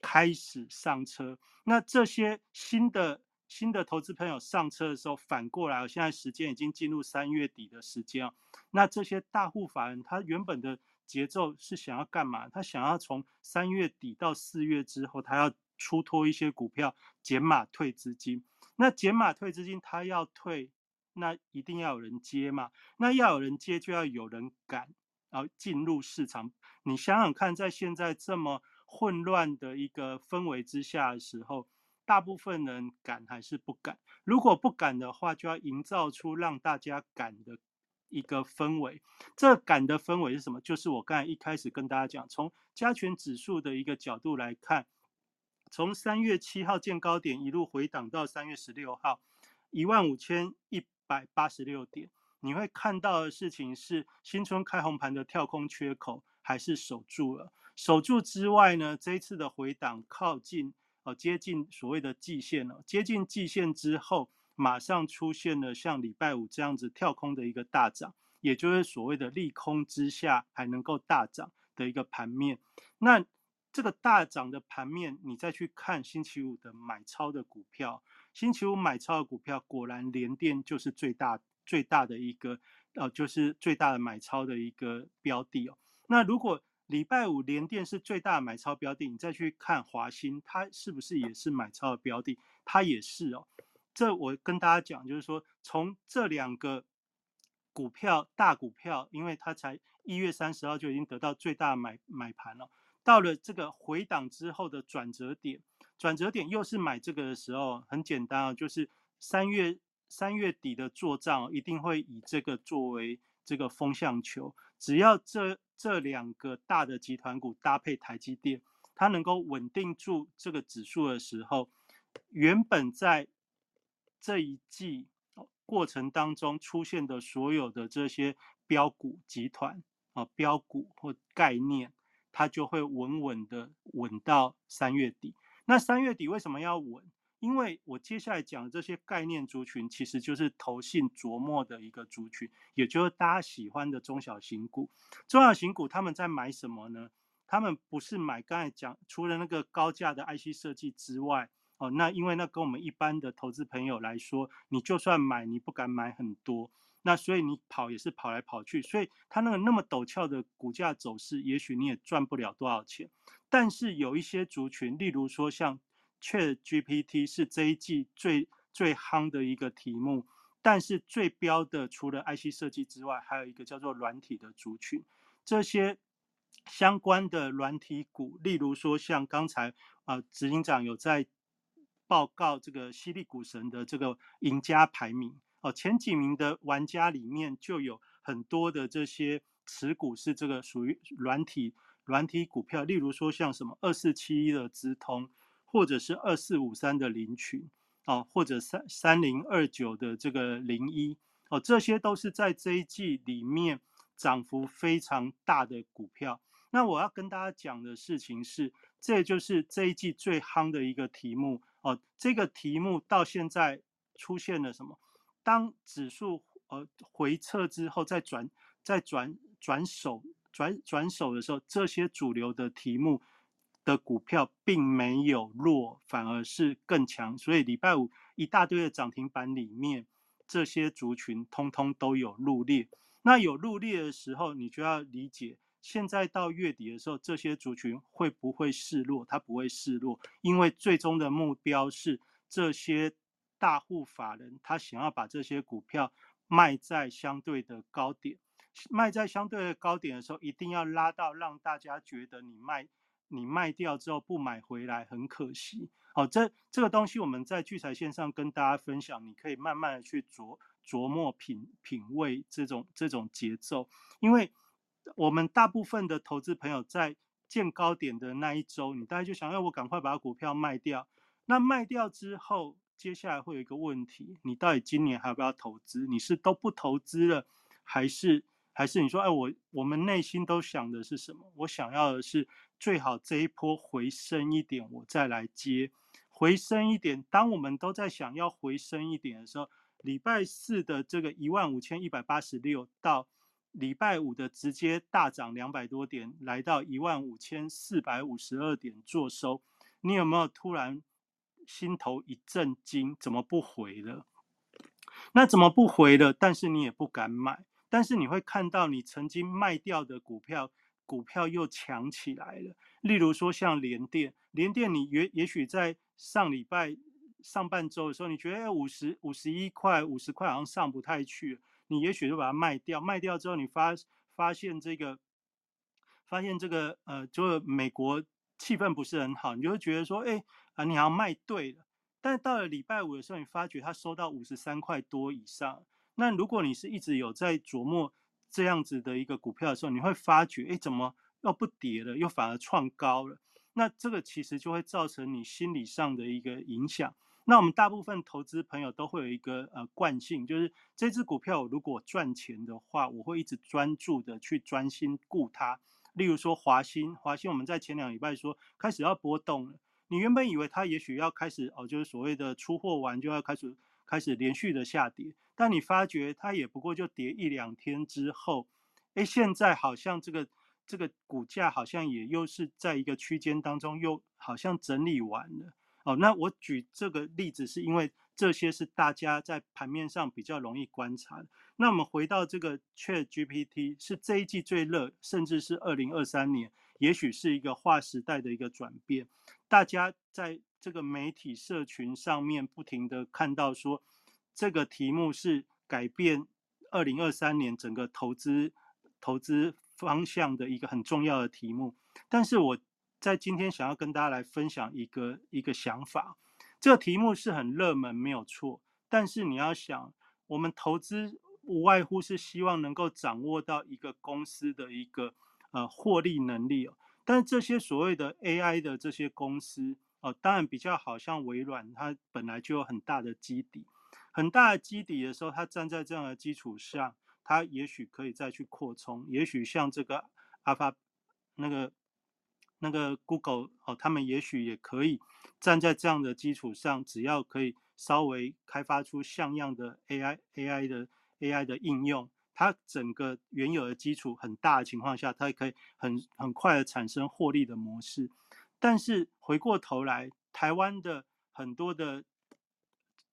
开始上车，那这些新的。新的投资朋友上车的时候，反过来，现在时间已经进入三月底的时间。那这些大户法人，他原本的节奏是想要干嘛？他想要从三月底到四月之后，他要出脱一些股票，减码退资金。那减码退资金，他要退，那一定要有人接嘛。那要有人接，就要有人敢，然后进入市场。你想想看，在现在这么混乱的一个氛围之下的时候。大部分人敢还是不敢？如果不敢的话，就要营造出让大家敢的一个氛围。这敢的氛围是什么？就是我刚才一开始跟大家讲，从加权指数的一个角度来看，从三月七号见高点一路回档到三月十六号一万五千一百八十六点，你会看到的事情是新春开红盘的跳空缺口还是守住了。守住之外呢，这一次的回档靠近。哦，接近所谓的季线了。接近季线之后，马上出现了像礼拜五这样子跳空的一个大涨，也就是所谓的利空之下还能够大涨的一个盘面。那这个大涨的盘面，你再去看星期五的买超的股票，星期五买超的股票果然连电就是最大最大的一个，呃，就是最大的买超的一个标的哦。那如果礼拜五联电是最大的买超标的，你再去看华兴，它是不是也是买超的标的？它也是哦。这我跟大家讲，就是说从这两个股票大股票，因为它才一月三十号就已经得到最大买买盘了，到了这个回档之后的转折点，转折点又是买这个的时候，很简单啊，就是三月三月底的做账一定会以这个作为这个风向球，只要这。这两个大的集团股搭配台积电，它能够稳定住这个指数的时候，原本在这一季过程当中出现的所有的这些标股集团啊，标股或概念，它就会稳稳的稳到三月底。那三月底为什么要稳？因为我接下来讲的这些概念族群，其实就是投信琢磨的一个族群，也就是大家喜欢的中小型股。中小型股他们在买什么呢？他们不是买刚才讲除了那个高价的 IC 设计之外，哦，那因为那跟我们一般的投资朋友来说，你就算买，你不敢买很多，那所以你跑也是跑来跑去，所以它那个那么陡峭的股价走势，也许你也赚不了多少钱。但是有一些族群，例如说像。却 GPT 是这一季最最夯的一个题目，但是最标的除了 IC 设计之外，还有一个叫做软体的族群。这些相关的软体股，例如说像刚才啊执行长有在报告这个犀利股神的这个赢家排名哦，前几名的玩家里面就有很多的这些持股是这个属于软体软体股票，例如说像什么二四七一的直通。或者是二四五三的零群哦，或者三三零二九的这个零一哦，这些都是在这一季里面涨幅非常大的股票。那我要跟大家讲的事情是，这就是这一季最夯的一个题目哦。这个题目到现在出现了什么？当指数呃回撤之后，再转再转转手转转手的时候，这些主流的题目。的股票并没有弱，反而是更强，所以礼拜五一大堆的涨停板里面，这些族群通通都有入列。那有入列的时候，你就要理解，现在到月底的时候，这些族群会不会示弱？它不会示弱，因为最终的目标是这些大户法人他想要把这些股票卖在相对的高点，卖在相对的高点的时候，一定要拉到让大家觉得你卖。你卖掉之后不买回来很可惜。好，这这个东西我们在聚财线上跟大家分享，你可以慢慢的去琢琢磨品品味这种这种节奏。因为我们大部分的投资朋友在见高点的那一周，你大概就想要我赶快把股票卖掉。那卖掉之后，接下来会有一个问题，你到底今年还要不要投资？你是都不投资了，还是还是你说，哎，我我们内心都想的是什么？我想要的是。最好这一波回升一点，我再来接。回升一点，当我们都在想要回升一点的时候，礼拜四的这个一万五千一百八十六到礼拜五的直接大涨两百多点，来到一万五千四百五十二点做收。你有没有突然心头一震惊？怎么不回了？那怎么不回了？但是你也不敢买，但是你会看到你曾经卖掉的股票。股票又强起来了，例如说像联电，联电你也也许在上礼拜上半周的时候，你觉得五十五十一块五十块好像上不太去，你也许就把它卖掉，卖掉之后你发发现这个发现这个呃，就美国气氛不是很好，你就会觉得说，哎啊，你好像卖对了，但到了礼拜五的时候，你发觉它收到五十三块多以上，那如果你是一直有在琢磨。这样子的一个股票的时候，你会发觉，哎，怎么又不跌了，又反而创高了？那这个其实就会造成你心理上的一个影响。那我们大部分投资朋友都会有一个呃惯性，就是这只股票如果赚钱的话，我会一直专注的去专心顾它。例如说华兴，华兴我们在前两礼拜说开始要波动了，你原本以为它也许要开始哦，就是所谓的出货完就要开始。开始连续的下跌，但你发觉它也不过就跌一两天之后，哎，现在好像这个这个股价好像也又是在一个区间当中，又好像整理完了。哦，那我举这个例子是因为这些是大家在盘面上比较容易观察的。那我们回到这个 Chat GPT，是这一季最热，甚至是二零二三年，也许是一个划时代的一个转变，大家在。这个媒体社群上面不停的看到说，这个题目是改变二零二三年整个投资投资方向的一个很重要的题目。但是我在今天想要跟大家来分享一个一个想法，这个题目是很热门没有错，但是你要想，我们投资无外乎是希望能够掌握到一个公司的一个呃获利能力哦。但是这些所谓的 AI 的这些公司。哦，当然比较好像微软，它本来就有很大的基底，很大的基底的时候，它站在这样的基础上，它也许可以再去扩充，也许像这个阿发那个那个 Google 哦，他们也许也可以站在这样的基础上，只要可以稍微开发出像样的 AI AI 的 AI 的应用。它整个原有的基础很大的情况下，它可以很很快的产生获利的模式。但是回过头来，台湾的很多的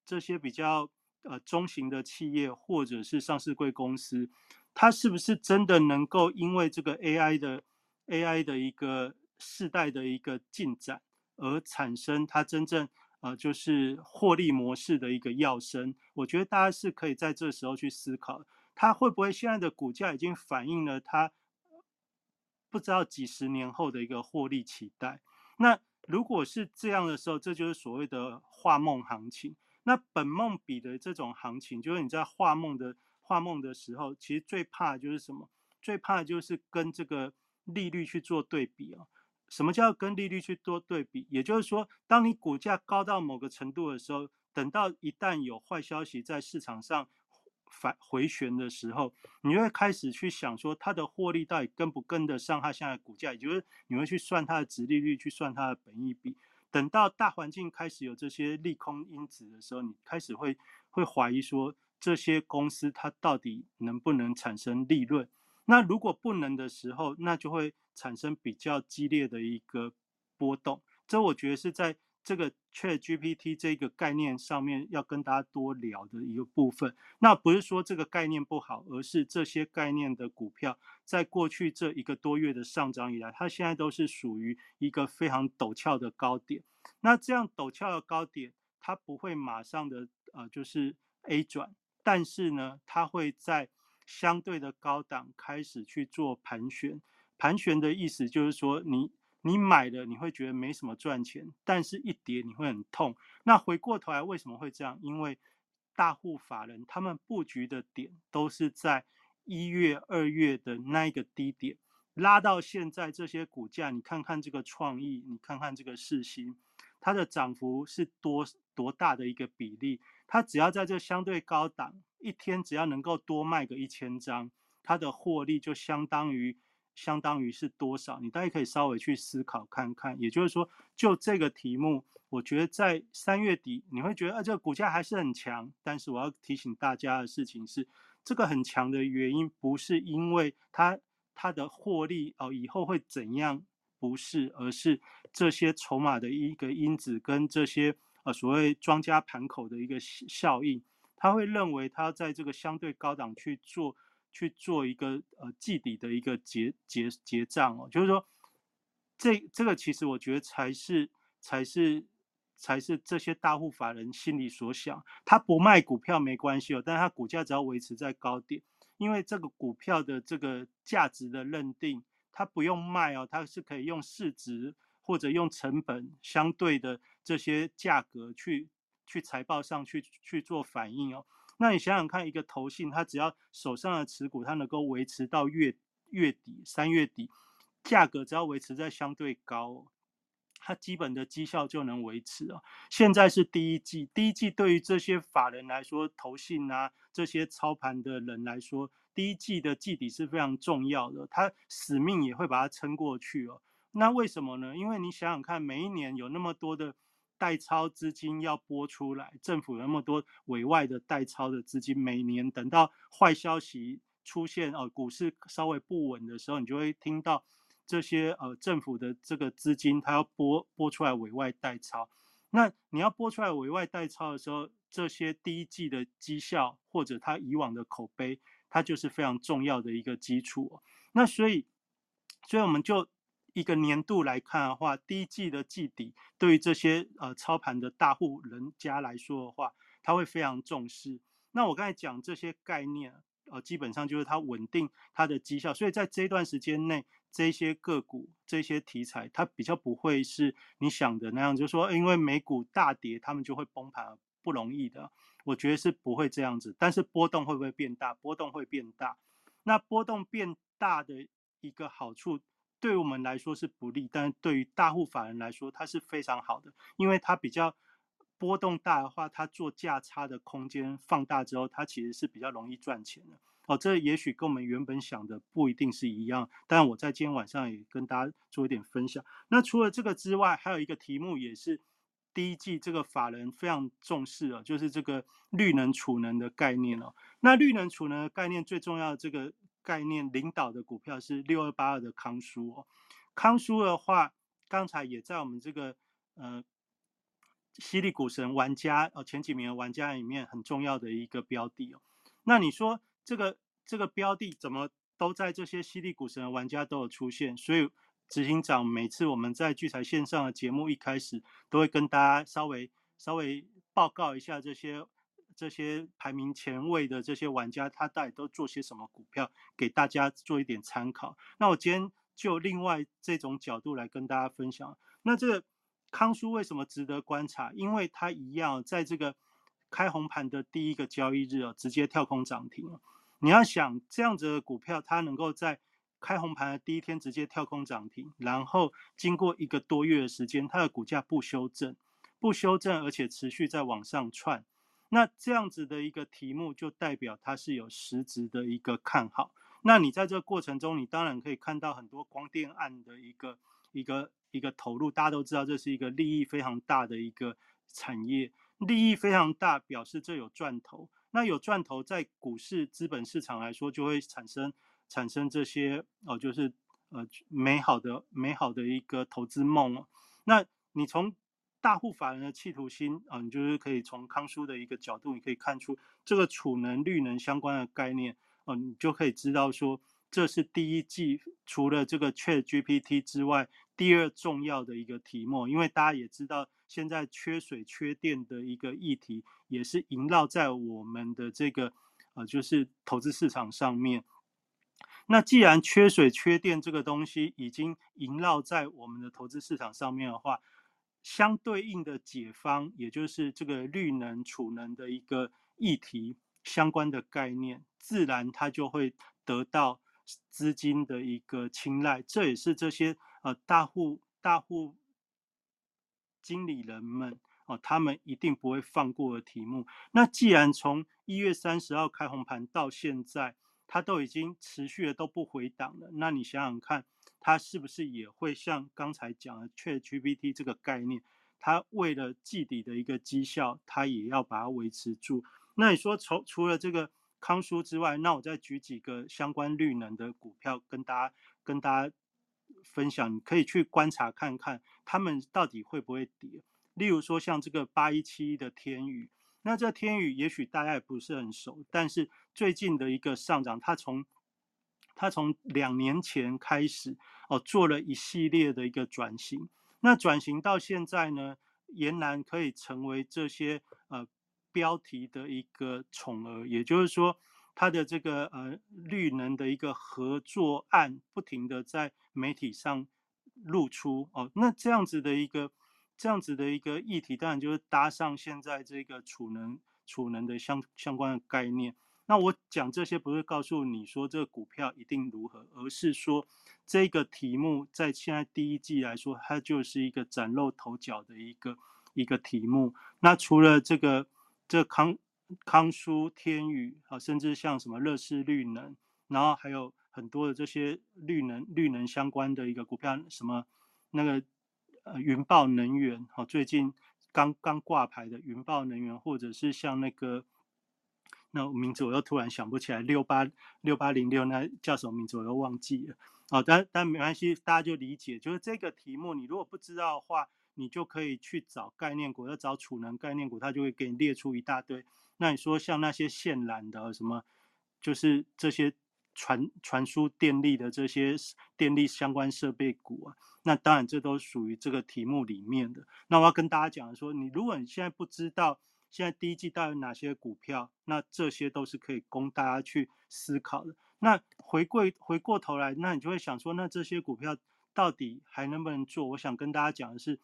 这些比较呃中型的企业或者是上市贵公司，它是不是真的能够因为这个 AI 的 AI 的一个世代的一个进展而产生它真正呃就是获利模式的一个跃升？我觉得大家是可以在这时候去思考。它会不会现在的股价已经反映了它不知道几十年后的一个获利期待？那如果是这样的时候，这就是所谓的画梦行情。那本梦比的这种行情，就是你在画梦的画梦的时候，其实最怕的就是什么？最怕的就是跟这个利率去做对比啊。什么叫跟利率去做对比？也就是说，当你股价高到某个程度的时候，等到一旦有坏消息在市场上。反回旋的时候，你会开始去想说，它的获利到底跟不跟得上它现在股价，也就是你会去算它的值利率，去算它的本益比。等到大环境开始有这些利空因子的时候，你开始会会怀疑说，这些公司它到底能不能产生利润？那如果不能的时候，那就会产生比较激烈的一个波动。这我觉得是在。这个 Chat GPT 这个概念上面要跟大家多聊的一个部分，那不是说这个概念不好，而是这些概念的股票在过去这一个多月的上涨以来，它现在都是属于一个非常陡峭的高点。那这样陡峭的高点，它不会马上的呃就是 A 转，但是呢，它会在相对的高档开始去做盘旋。盘旋的意思就是说你。你买了你会觉得没什么赚钱，但是一跌你会很痛。那回过头来为什么会这样？因为大户法人他们布局的点都是在一月、二月的那一个低点，拉到现在这些股价，你看看这个创意，你看看这个世新，它的涨幅是多多大的一个比例？它只要在这相对高档，一天只要能够多卖个一千张，它的获利就相当于。相当于是多少？你大家可以稍微去思考看看。也就是说，就这个题目，我觉得在三月底你会觉得啊，这个股价还是很强。但是我要提醒大家的事情是，这个很强的原因不是因为它它的获利哦以后会怎样，不是，而是这些筹码的一个因子跟这些呃所谓庄家盘口的一个效应，他会认为他在这个相对高档去做。去做一个呃季底的一个结结结账哦，就是说，这这个其实我觉得才是才是才是这些大户法人心里所想，他不卖股票没关系哦，但是他股价只要维持在高点，因为这个股票的这个价值的认定，它不用卖哦，它是可以用市值或者用成本相对的这些价格去去财报上去去做反应哦。那你想想看，一个投信，它只要手上的持股，它能够维持到月月底、三月底，价格只要维持在相对高，它基本的绩效就能维持啊。现在是第一季，第一季对于这些法人来说，投信啊这些操盘的人来说，第一季的季底是非常重要的，他使命也会把它撑过去哦。那为什么呢？因为你想想看，每一年有那么多的。代抄资金要拨出来，政府那么多委外的代抄的资金，每年等到坏消息出现，哦，股市稍微不稳的时候，你就会听到这些呃政府的这个资金，它要拨拨出来委外代抄。那你要拨出来委外代抄的时候，这些第一季的绩效或者它以往的口碑，它就是非常重要的一个基础。那所以，所以我们就。一个年度来看的话，第一季的季底对于这些呃操盘的大户人家来说的话，他会非常重视。那我刚才讲这些概念，呃，基本上就是它稳定它的绩效。所以在这段时间内，这些个股、这些题材，它比较不会是你想的那样，就是说因为美股大跌，他们就会崩盘，不容易的。我觉得是不会这样子。但是波动会不会变大？波动会变大。那波动变大的一个好处。对于我们来说是不利，但是对于大户法人来说，它是非常好的，因为它比较波动大的话，它做价差的空间放大之后，它其实是比较容易赚钱的。哦，这也许跟我们原本想的不一定是一样，但我在今天晚上也跟大家做一点分享。那除了这个之外，还有一个题目也是第一季这个法人非常重视的，就是这个绿能储能的概念哦。那绿能储能的概念最重要的这个概念领导的股票是六二八二的康舒哦。康舒的话，刚才也在我们这个呃犀利股神玩家哦前几名的玩家里面很重要的一个标的哦。那你说？这个这个标的怎么都在这些犀利股神的玩家都有出现，所以执行长每次我们在聚财线上的节目一开始都会跟大家稍微稍微报告一下这些这些排名前位的这些玩家他到底都做些什么股票，给大家做一点参考。那我今天就另外这种角度来跟大家分享。那这个康叔为什么值得观察？因为它一样在这个。开红盘的第一个交易日哦，直接跳空涨停。你要想这样子的股票，它能够在开红盘的第一天直接跳空涨停，然后经过一个多月的时间，它的股价不修正，不修正，而且持续在往上窜，那这样子的一个题目就代表它是有实质的一个看好。那你在这个过程中，你当然可以看到很多光电案的一个一个一个投入，大家都知道这是一个利益非常大的一个产业。利益非常大，表示这有赚头。那有赚头，在股市资本市场来说，就会产生产生这些哦，就是呃美好的美好的一个投资梦哦。那你从大户法人的企图心啊，你就是可以从康叔的一个角度，你可以看出这个储能绿能相关的概念啊，你就可以知道说。这是第一季除了这个 Chat GPT 之外，第二重要的一个题目，因为大家也知道，现在缺水缺电的一个议题，也是萦绕在我们的这个呃，就是投资市场上面。那既然缺水缺电这个东西已经萦绕在我们的投资市场上面的话，相对应的解方，也就是这个绿能储能的一个议题相关的概念，自然它就会得到。资金的一个青睐，这也是这些呃大户大户经理人们哦，他们一定不会放过的题目。那既然从一月三十号开红盘到现在，它都已经持续的都不回档了，那你想想看，它是不是也会像刚才讲的 ChatGPT 这个概念，它为了季底的一个绩效，它也要把它维持住？那你说除除了这个？康舒之外，那我再举几个相关绿能的股票跟大家跟大家分享，你可以去观察看看，他们到底会不会跌。例如说像这个八一七一的天宇，那这天宇也许大家也不是很熟，但是最近的一个上涨，它从他从两年前开始哦，做了一系列的一个转型，那转型到现在呢，俨然可以成为这些呃。标题的一个宠儿，也就是说，他的这个呃绿能的一个合作案，不停的在媒体上露出哦。那这样子的一个这样子的一个议题，当然就是搭上现在这个储能储能的相相关的概念。那我讲这些不是告诉你说这个股票一定如何，而是说这个题目在现在第一季来说，它就是一个崭露头角的一个一个题目。那除了这个。这康康舒天宇啊，甚至像什么乐视绿能，然后还有很多的这些绿能绿能相关的一个股票，什么那个呃云豹能源，好最近刚刚挂牌的云豹能源，或者是像那个那名字我又突然想不起来，六八六八零六那叫什么名字我又忘记了，哦，但但没关系，大家就理解，就是这个题目你如果不知道的话。你就可以去找概念股，要找储能概念股，它就会给你列出一大堆。那你说像那些线缆的什么，就是这些传传输电力的这些电力相关设备股啊，那当然这都属于这个题目里面的。那我要跟大家讲说，你如果你现在不知道现在第一季到底哪些股票，那这些都是可以供大家去思考的。那回过回过头来，那你就会想说，那这些股票到底还能不能做？我想跟大家讲的是。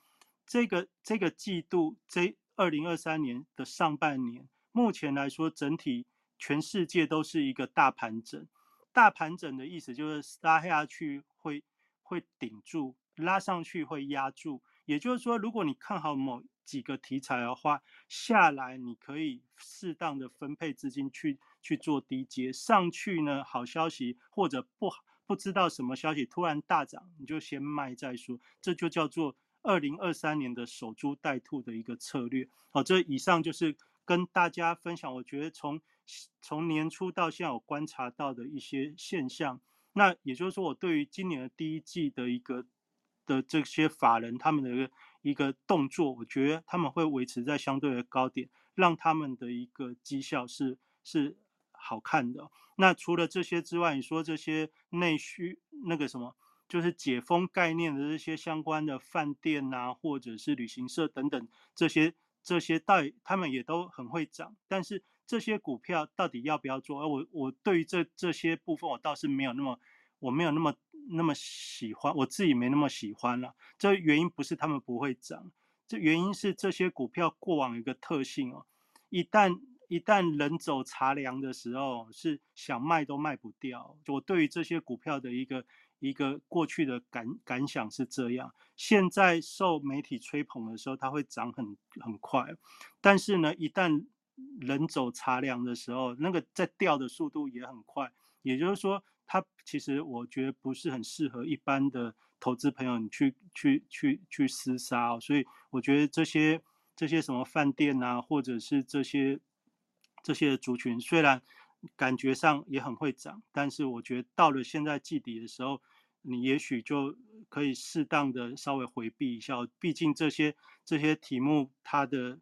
这个这个季度，这二零二三年的上半年，目前来说，整体全世界都是一个大盘整。大盘整的意思就是拉下去会会顶住，拉上去会压住。也就是说，如果你看好某几个题材的话，下来你可以适当的分配资金去去做低阶，上去呢好消息或者不好不知道什么消息突然大涨，你就先卖再说，这就叫做二零二三年的守株待兔的一个策略。好，这以上就是跟大家分享，我觉得从从年初到现在我观察到的一些现象。那也就是说，我对于今年的第一季的一个。的这些法人他们的一个一个动作，我觉得他们会维持在相对的高点，让他们的一个绩效是是好看的。那除了这些之外，你说这些内需那个什么，就是解封概念的这些相关的饭店呐，或者是旅行社等等这些这些代，他们也都很会涨。但是这些股票到底要不要做？而我我对于这这些部分，我倒是没有那么。我没有那么那么喜欢，我自己没那么喜欢了。这原因不是他们不会涨，这原因是这些股票过往一个特性哦，一旦一旦人走茶凉的时候，是想卖都卖不掉。我对于这些股票的一个一个过去的感感想是这样。现在受媒体吹捧的时候，它会涨很很快，但是呢，一旦人走茶凉的时候，那个在掉的速度也很快。也就是说。它其实我觉得不是很适合一般的投资朋友你去去去去厮杀哦，所以我觉得这些这些什么饭店啊，或者是这些这些族群，虽然感觉上也很会涨，但是我觉得到了现在季底的时候，你也许就可以适当的稍微回避一下，毕竟这些这些题目它的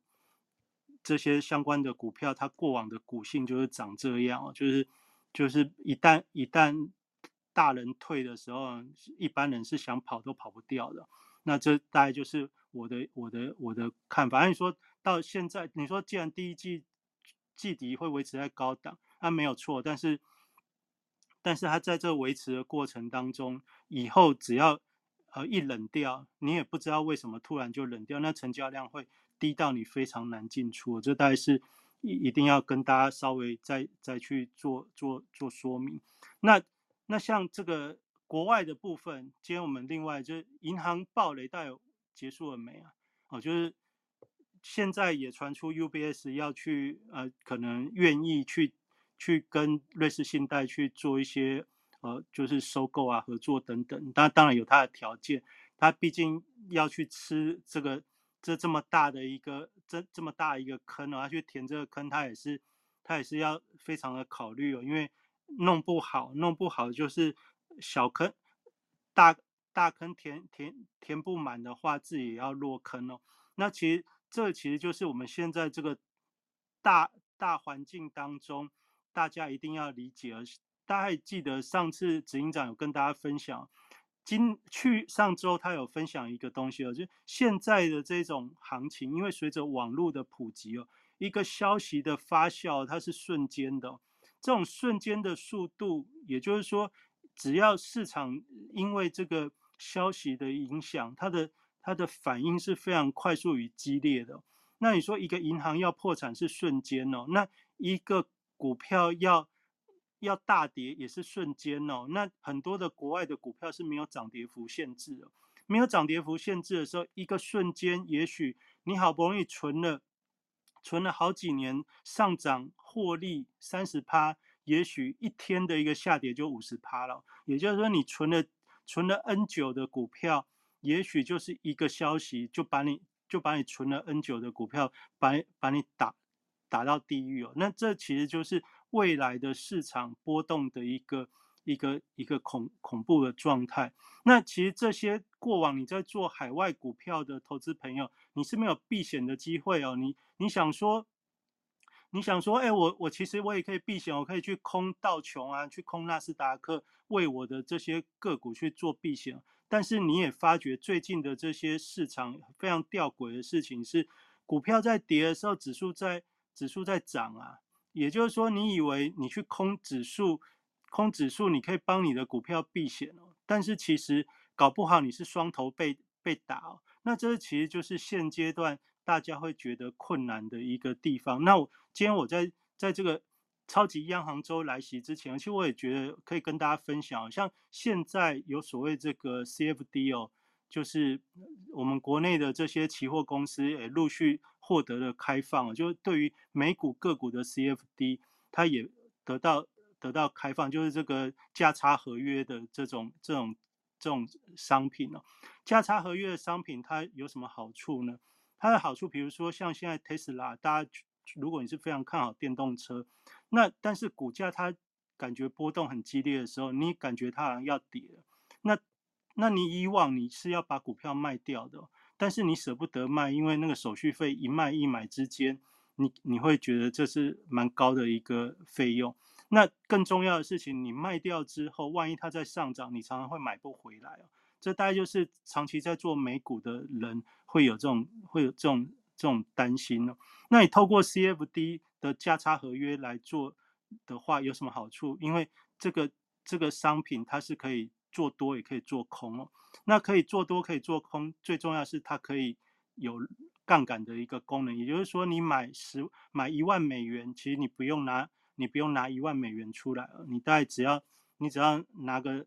这些相关的股票，它过往的股性就是长这样，就是。就是一旦一旦大人退的时候，一般人是想跑都跑不掉的。那这大概就是我的我的我的看法。你说到现在，你说既然第一季季底会维持在高档，那没有错。但是但是它在这维持的过程当中，以后只要呃一冷掉，你也不知道为什么突然就冷掉，那成交量会低到你非常难进出。这大概是。一一定要跟大家稍微再再去做做做说明。那那像这个国外的部分，今天我们另外就是银行暴雷，到底结束了没啊？哦，就是现在也传出 UBS 要去呃，可能愿意去去跟瑞士信贷去做一些呃，就是收购啊、合作等等。当当然有它的条件，它毕竟要去吃这个。这这么大的一个这这么大一个坑哦，要去填这个坑，他也是他也是要非常的考虑哦，因为弄不好弄不好就是小坑大大坑填填填不满的话，自己也要落坑哦。那其实这其实就是我们现在这个大大环境当中，大家一定要理解。而且大家还记得上次执行长有跟大家分享。今去上周，他有分享一个东西哦，就现在的这种行情，因为随着网络的普及哦，一个消息的发酵，它是瞬间的，这种瞬间的速度，也就是说，只要市场因为这个消息的影响，它的它的反应是非常快速与激烈的。那你说一个银行要破产是瞬间哦，那一个股票要。要大跌也是瞬间哦，那很多的国外的股票是没有涨跌幅限制的，没有涨跌幅限制的时候，一个瞬间，也许你好不容易存了，存了好几年上涨获利三十趴，也许一天的一个下跌就五十趴了，也就是说你存了存了 N 九的股票，也许就是一个消息就把你就把你存了 N 九的股票把把你打打到地狱哦，那这其实就是。未来的市场波动的一个一个一个恐恐怖的状态。那其实这些过往你在做海外股票的投资朋友，你是没有避险的机会哦。你你想说，你想说，哎，我我其实我也可以避险，我可以去空道琼啊，去空纳斯达克，为我的这些个股去做避险。但是你也发觉最近的这些市场非常吊诡的事情是，股票在跌的时候，指数在指数在涨啊。也就是说，你以为你去空指数，空指数你可以帮你的股票避险哦，但是其实搞不好你是双头被被打哦。那这其实就是现阶段大家会觉得困难的一个地方。那我今天我在在这个超级央行周来袭之前，其实我也觉得可以跟大家分享，像现在有所谓这个 CFD 哦，就是我们国内的这些期货公司也陆续获得了开放，就是对于美股个股的 CFD，它也得到得到开放，就是这个价差合约的这种这种这种商品哦，价差合约的商品它有什么好处呢？它的好处，比如说像现在 Tesla，大家如果你是非常看好电动车，那但是股价它感觉波动很激烈的时候，你感觉它好像要跌，那那你以往你是要把股票卖掉的，但是你舍不得卖，因为那个手续费一卖一买之间，你你会觉得这是蛮高的一个费用。那更重要的事情，你卖掉之后，万一它在上涨，你常常会买不回来哦。这大概就是长期在做美股的人会有这种会有这种这种担心哦。那你透过 CFD 的价差合约来做的话，有什么好处？因为这个这个商品它是可以做多也可以做空哦。那可以做多可以做空，最重要是它可以有杠杆的一个功能，也就是说你买十买一万美元，其实你不用拿你不用拿一万美元出来了，你大概只要你只要拿个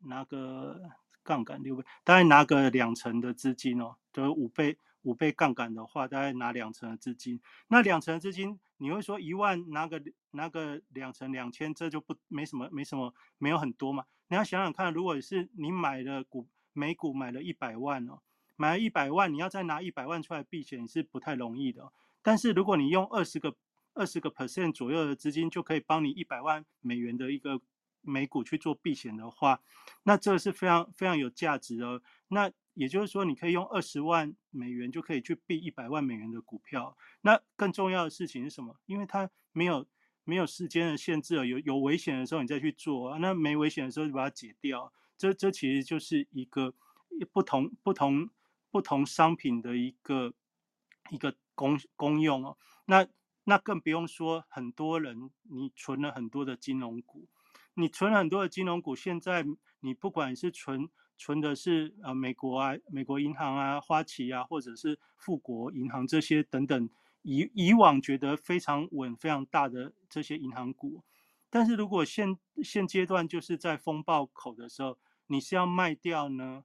拿个。杠杆六倍，大概拿个两成的资金哦，就是五倍五倍杠杆的话，大概拿两成的资金。那两成的资金，你会说一万拿个拿个两成两千，这就不没什么没什么没有很多嘛？你要想想看，如果是你买的股美股买了一百万哦，买了一百万，你要再拿一百万出来避险是不太容易的。但是如果你用二十个二十个 percent 左右的资金，就可以帮你一百万美元的一个。美股去做避险的话，那这是非常非常有价值的。那也就是说，你可以用二十万美元就可以去避一百万美元的股票。那更重要的事情是什么？因为它没有没有时间的限制有有危险的时候你再去做，那没危险的时候就把它解掉。这这其实就是一个不同不同不同商品的一个一个功功用哦。那那更不用说很多人你存了很多的金融股。你存了很多的金融股，现在你不管是存存的是呃美国啊、美国银行啊、花旗啊，或者是富国银行这些等等，以以往觉得非常稳、非常大的这些银行股，但是如果现现阶段就是在风暴口的时候，你是要卖掉呢，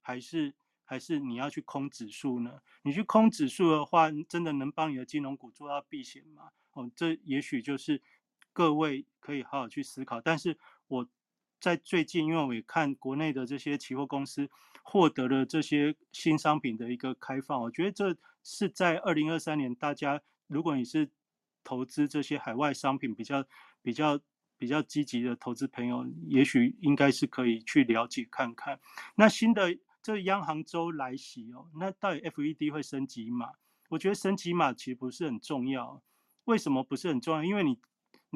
还是还是你要去空指数呢？你去空指数的话，真的能帮你的金融股做到避险吗？哦，这也许就是。各位可以好好去思考，但是我在最近，因为我也看国内的这些期货公司获得了这些新商品的一个开放，我觉得这是在二零二三年，大家如果你是投资这些海外商品比较比较比较积极的投资朋友，也许应该是可以去了解看看。那新的这央行周来袭哦，那到底 FED 会升级吗？我觉得升级码其实不是很重要，为什么不是很重要？因为你。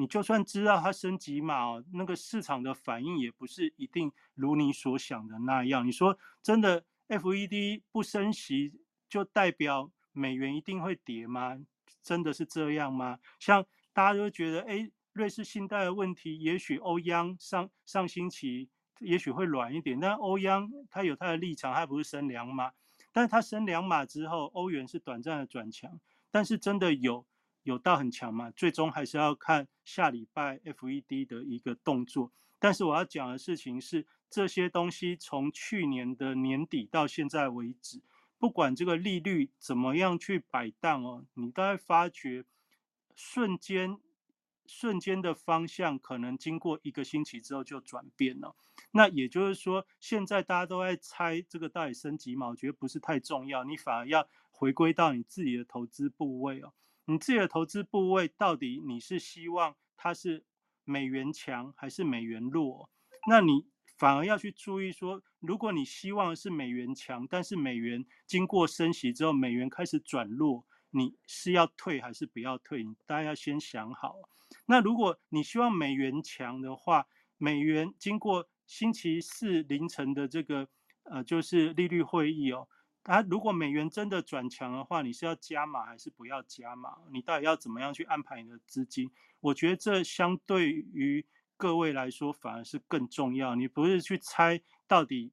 你就算知道它升级嘛，哦，那个市场的反应也不是一定如你所想的那样。你说真的，FED 不升息就代表美元一定会跌吗？真的是这样吗？像大家都觉得，哎，瑞士信贷的问题，也许欧央上上星期也许会软一点，但欧央它有它的立场，它不是升两码，但是它升两码之后，欧元是短暂的转强，但是真的有。有到很强嘛？最终还是要看下礼拜 FED 的一个动作。但是我要讲的事情是，这些东西从去年的年底到现在为止，不管这个利率怎么样去摆荡哦，你都会发觉瞬间瞬间的方向可能经过一个星期之后就转变了。那也就是说，现在大家都在猜这个到底升级嘛？我觉得不是太重要，你反而要回归到你自己的投资部位哦。你自己的投资部位到底你是希望它是美元强还是美元弱？那你反而要去注意说，如果你希望是美元强，但是美元经过升息之后，美元开始转弱，你是要退还是不要退？你大家要先想好。那如果你希望美元强的话，美元经过星期四凌晨的这个呃，就是利率会议哦。啊如果美元真的转强的话，你是要加码还是不要加码？你到底要怎么样去安排你的资金？我觉得这相对于各位来说反而是更重要。你不是去猜到底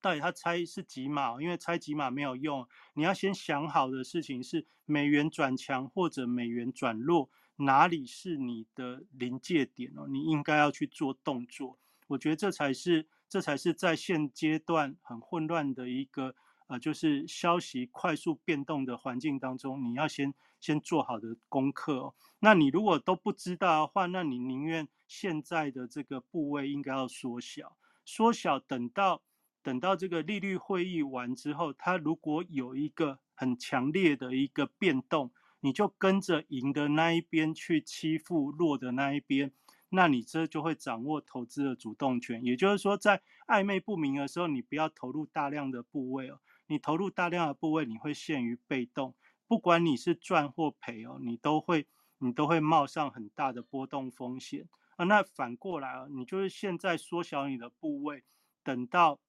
到底他猜是几码，因为猜几码没有用。你要先想好的事情是美元转强或者美元转弱，哪里是你的临界点哦，你应该要去做动作。我觉得这才是这才是在现阶段很混乱的一个呃，就是消息快速变动的环境当中，你要先先做好的功课哦。那你如果都不知道的话，那你宁愿现在的这个部位应该要缩小，缩小，等到等到这个利率会议完之后，它如果有一个很强烈的一个变动，你就跟着赢的那一边去欺负弱的那一边，那你这就会掌握投资的主动权。也就是说，在暧昧不明的时候，你不要投入大量的部位哦，你投入大量的部位，你会陷于被动，不管你是赚或赔哦，你都会。你都会冒上很大的波动风险啊！那反过来啊，你就是现在缩小你的部位，等到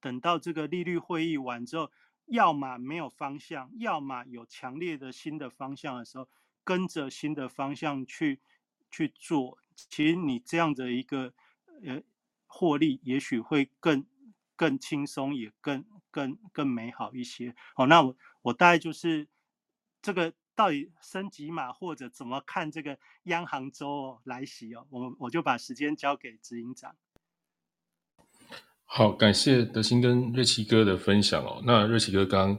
等到这个利率会议完之后，要么没有方向，要么有强烈的新的方向的时候，跟着新的方向去去做。其实你这样的一个呃获利，也许会更更轻松，也更更更美好一些。好，那我我大概就是这个。到底升级码或者怎么看这个央行周来袭哦？我我就把时间交给执行长。好，感谢德兴跟瑞奇哥的分享哦。那瑞奇哥刚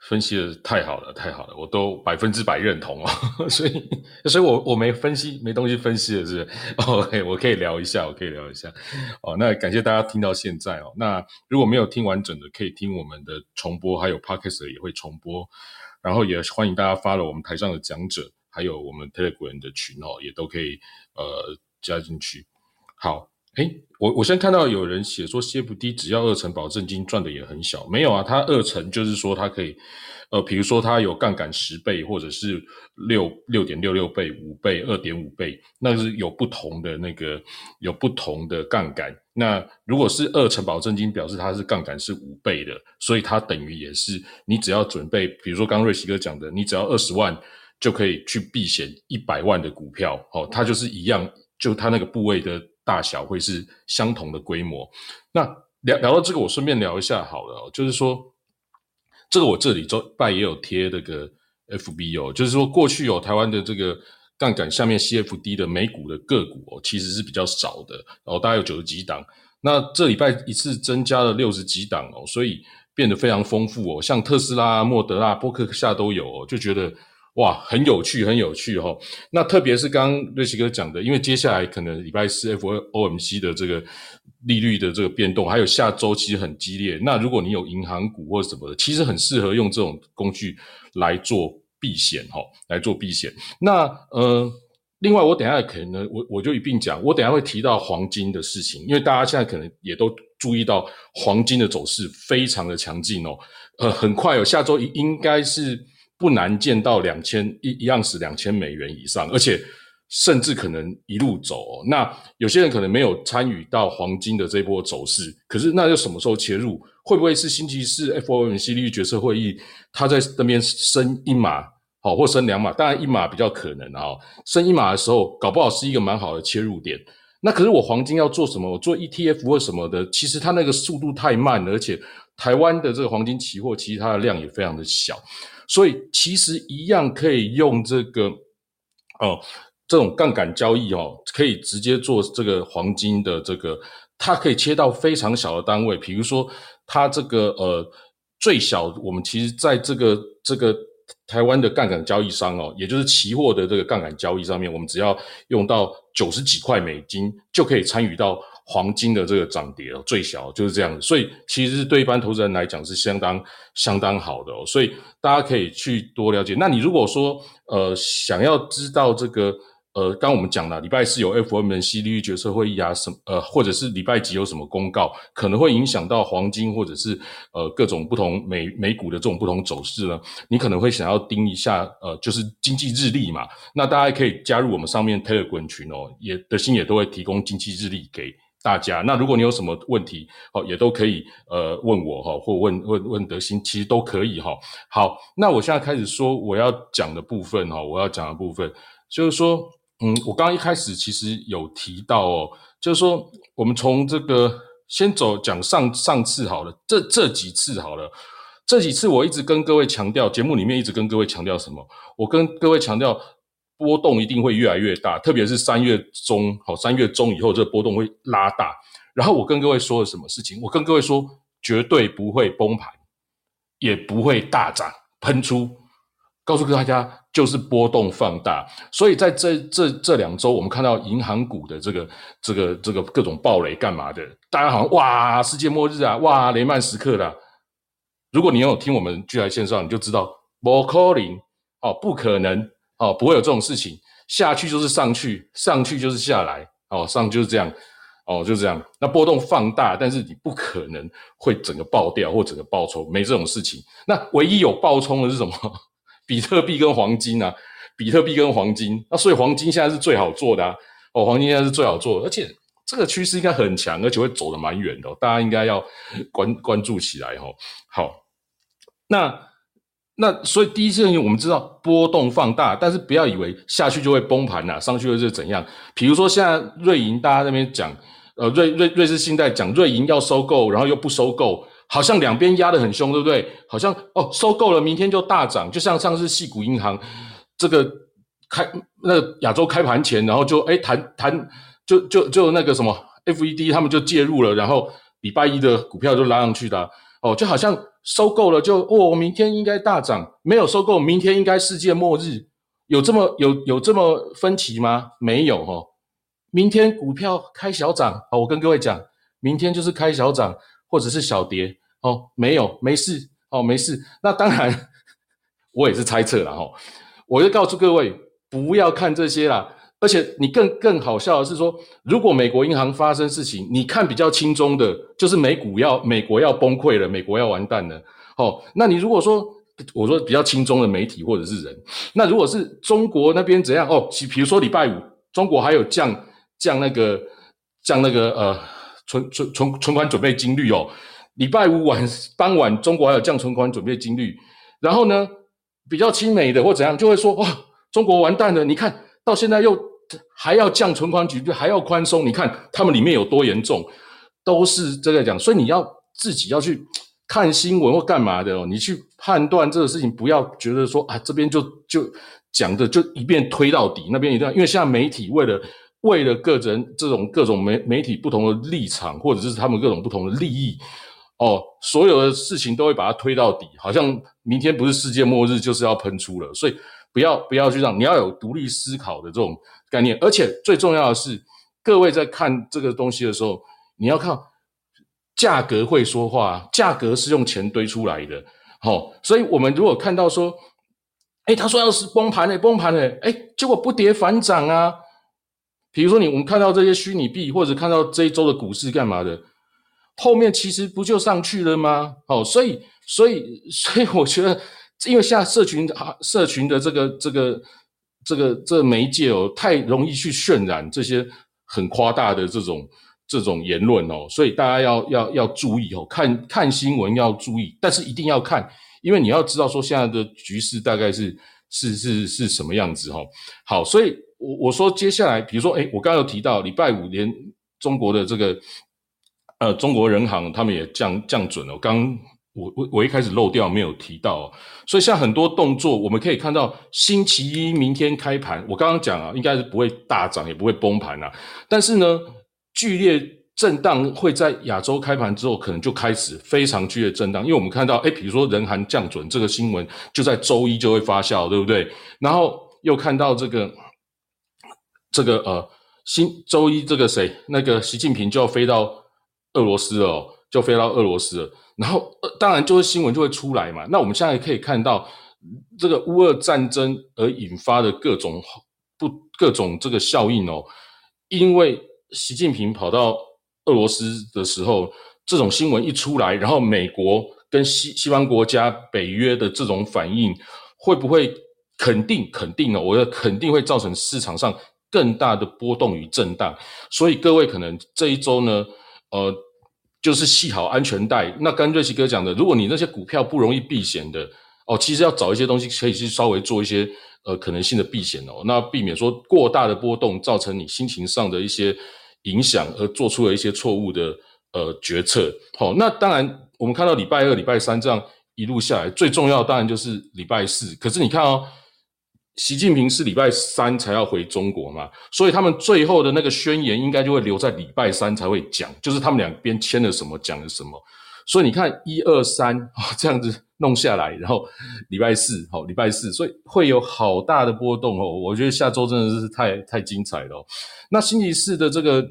分析的太好了，太好了，我都百分之百认同哦。所以，所以我我没分析，没东西分析的是。OK，我可以聊一下，我可以聊一下。哦，那感谢大家听到现在哦。那如果没有听完整的，可以听我们的重播，还有 Podcast 也会重播。然后也欢迎大家发了我们台上的讲者，还有我们 Telegram 的群哦，也都可以呃加进去。好，哎，我我现在看到有人写说 CFD 只要二成保证金赚的也很小，没有啊，它二成就是说它可以。呃，比如说它有杠杆十倍，或者是六六点六六倍、五倍、二点五倍，那是有不同的那个有不同的杠杆。那如果是二成保证金，表示它是杠杆是五倍的，所以它等于也是你只要准备，比如说刚瑞奇哥讲的，你只要二十万就可以去避险一百万的股票，哦，它就是一样，就它那个部位的大小会是相同的规模。那聊聊到这个，我顺便聊一下好了，就是说。这个我这里周拜也有贴那个 FB 哦，就是说过去有台湾的这个杠杆下面 CFD 的美股的个股哦，其实是比较少的，然后大概有九十几档。那这礼拜一次增加了六十几档哦，所以变得非常丰富哦，像特斯拉、莫德拉、波克夏都有哦，就觉得。哇，很有趣，很有趣哈。那特别是刚刚瑞奇哥讲的，因为接下来可能礼拜四 FOMC 的这个利率的这个变动，还有下周其实很激烈。那如果你有银行股或者什么的，其实很适合用这种工具来做避险哈，来做避险。那呃，另外我等下可能我我就一并讲，我等下会提到黄金的事情，因为大家现在可能也都注意到黄金的走势非常的强劲哦。呃，很快哦，下周应该是。不难见到两千一一样是两千美元以上，而且甚至可能一路走。那有些人可能没有参与到黄金的这波走势，可是那又什么时候切入？会不会是星期四 FOMC 利率决策会议，他在那边升一码，好或升两码？当然一码比较可能啊。升一码的时候，搞不好是一个蛮好的切入点。那可是我黄金要做什么？我做 ETF 或什么的，其实它那个速度太慢，而且台湾的这个黄金期货，其实它的量也非常的小。所以其实一样可以用这个哦，这种杠杆交易哦，可以直接做这个黄金的这个，它可以切到非常小的单位，比如说它这个呃最小，我们其实在这个这个台湾的杠杆交易商哦，也就是期货的这个杠杆交易上面，我们只要用到九十几块美金就可以参与到。黄金的这个涨跌哦，最小就是这样，所以其实对一般投资人来讲是相当相当好的哦，所以大家可以去多了解。那你如果说呃想要知道这个呃，刚我们讲了，礼拜四有 FOMC 利率决策会议啊，什呃或者是礼拜几有什么公告，可能会影响到黄金或者是呃各种不同美美股的这种不同走势呢？你可能会想要盯一下呃，就是经济日历嘛。那大家可以加入我们上面 Telegram 群哦，也的心也都会提供经济日历给。大家，那如果你有什么问题，哦，也都可以呃问我哈，或问问问德兴，其实都可以哈。好，那我现在开始说我要讲的部分哈，我要讲的部分就是说，嗯，我刚刚一开始其实有提到哦，就是说我们从这个先走讲上上次好了，这这几次好了，这几次我一直跟各位强调，节目里面一直跟各位强调什么？我跟各位强调，波动一定会越来越大，特别是三月中，好，三月中以后，这个波动会拉大。然后我跟各位说了什么事情？我跟各位说，绝对不会崩盘，也不会大涨喷出。告诉大家，就是波动放大。所以在这这这两周，我们看到银行股的这个这个这个各种暴雷干嘛的？大家好像哇，世界末日啊，哇，雷曼时刻啦。如果你有听我们聚来线上，你就知道，m o c a l i n g 哦，不可能哦，不会有这种事情。下去就是上去，上去就是下来，哦，上就是这样，哦，就是这样。那波动放大，但是你不可能会整个爆掉或整个爆冲，没这种事情。那唯一有爆冲的是什么？比特币跟黄金啊，比特币跟黄金，那所以黄金现在是最好做的啊。哦，黄金现在是最好做的，而且这个趋势应该很强，而且会走得蛮远的，大家应该要关关注起来哈。好，那那所以第一件事情我们知道波动放大，但是不要以为下去就会崩盘呐，上去会是怎样？比如说现在瑞银大家那边讲，呃，瑞瑞瑞士信贷讲瑞银要收购，然后又不收购。好像两边压得很凶，对不对？好像哦，收购了，明天就大涨，就像上次细股银行这个开那亚洲开盘前，然后就哎谈谈就就就那个什么 FED 他们就介入了，然后礼拜一的股票就拉上去的哦，就好像收购了就哦，明天应该大涨，没有收购，明天应该世界末日，有这么有有这么分歧吗？没有哈，明天股票开小涨哦，我跟各位讲，明天就是开小涨。或者是小跌哦，没有，没事哦，没事。那当然，我也是猜测了哈。我就告诉各位，不要看这些啦。而且你更更好笑的是说，如果美国银行发生事情，你看比较轻松的，就是美股要美国要崩溃了，美国要完蛋了。哦，那你如果说我说比较轻松的媒体或者是人，那如果是中国那边怎样哦？比如说礼拜五，中国还有降降那个降那个呃。存存存存款准备金率哦，礼拜五晚傍晚，中国还有降存款准备金率，然后呢，比较亲美的或怎样，就会说哇，中国完蛋了！你看到现在又还要降存款举率，还要宽松，你看他们里面有多严重，都是这个讲。所以你要自己要去看新闻或干嘛的哦，你去判断这个事情，不要觉得说啊，这边就就讲的就一遍推到底，那边一定要，因为现在媒体为了。为了个人这种各种媒媒体不同的立场，或者是他们各种不同的利益，哦，所有的事情都会把它推到底，好像明天不是世界末日就是要喷出了，所以不要不要去让你要有独立思考的这种概念，而且最重要的是，各位在看这个东西的时候，你要看价格会说话，价格是用钱堆出来的，好，所以我们如果看到说，哎，他说要是崩盘了，崩盘了，哎，结果不跌反涨啊。比如说，你我们看到这些虚拟币，或者看到这一周的股市干嘛的，后面其实不就上去了吗？哦，所以，所以，所以我觉得，因为现在社群啊，社群的这个、这个、这个、这媒介哦，太容易去渲染这些很夸大的这种、这种言论哦，所以大家要要要注意哦，看看新闻要注意，但是一定要看，因为你要知道说现在的局势大概是是是是什么样子哈。好，所以。我我说接下来，比如说，哎，我刚刚有提到礼拜五连中国的这个，呃，中国人行他们也降降准了。刚我我我一开始漏掉没有提到，哦所以像很多动作，我们可以看到星期一明天开盘，我刚刚讲啊，应该是不会大涨，也不会崩盘啊。但是呢，剧烈震荡会在亚洲开盘之后，可能就开始非常剧烈震荡，因为我们看到，哎，比如说人行降准这个新闻，就在周一就会发酵，对不对？然后又看到这个。这个呃，新周一这个谁，那个习近平就要飞到俄罗斯了，就飞到俄罗斯了。然后当然就是新闻就会出来嘛。那我们现在可以看到，这个乌俄战争而引发的各种不各种这个效应哦。因为习近平跑到俄罗斯的时候，这种新闻一出来，然后美国跟西西方国家、北约的这种反应，会不会肯定肯定哦？我觉得肯定会造成市场上。更大的波动与震荡，所以各位可能这一周呢，呃，就是系好安全带。那跟瑞奇哥讲的，如果你那些股票不容易避险的哦，其实要找一些东西可以去稍微做一些呃可能性的避险哦，那避免说过大的波动造成你心情上的一些影响，而做出了一些错误的呃决策。好，那当然我们看到礼拜二、礼拜三这样一路下来，最重要当然就是礼拜四。可是你看哦。习近平是礼拜三才要回中国嘛，所以他们最后的那个宣言应该就会留在礼拜三才会讲，就是他们两边签了什么，讲了什么。所以你看一二三啊这样子弄下来，然后礼拜四好，礼拜四，所以会有好大的波动哦。我觉得下周真的是太太精彩了。那星期四的这个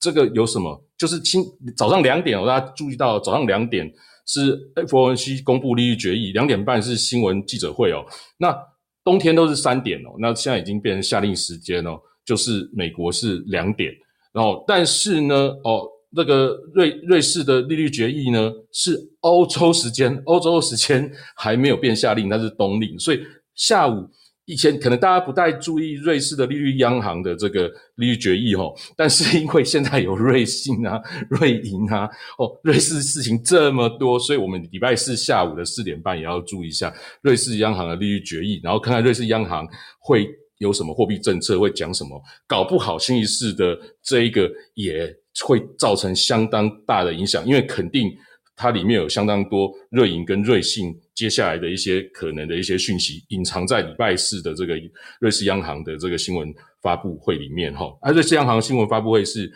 这个有什么？就是清早上两点，大家注意到早上两点是 FOMC 公布利率决议，两点半是新闻记者会哦。那冬天都是三点哦，那现在已经变成夏令时间哦，就是美国是两点，然后但是呢哦。那个瑞瑞士的利率决议呢，是欧洲时间，欧洲时间还没有变夏令，那是冬令，所以下午以前可能大家不太注意瑞士的利率央行的这个利率决议哦，但是因为现在有瑞信啊、瑞银啊，哦，瑞士事情这么多，所以我们礼拜四下午的四点半也要注意一下瑞士央行的利率决议，然后看看瑞士央行会有什么货币政策，会讲什么，搞不好星期四的这一个也。会造成相当大的影响，因为肯定它里面有相当多瑞银跟瑞信接下来的一些可能的一些讯息隐藏在礼拜四的这个瑞士央行的这个新闻发布会里面哈。而瑞士央行新闻发布会是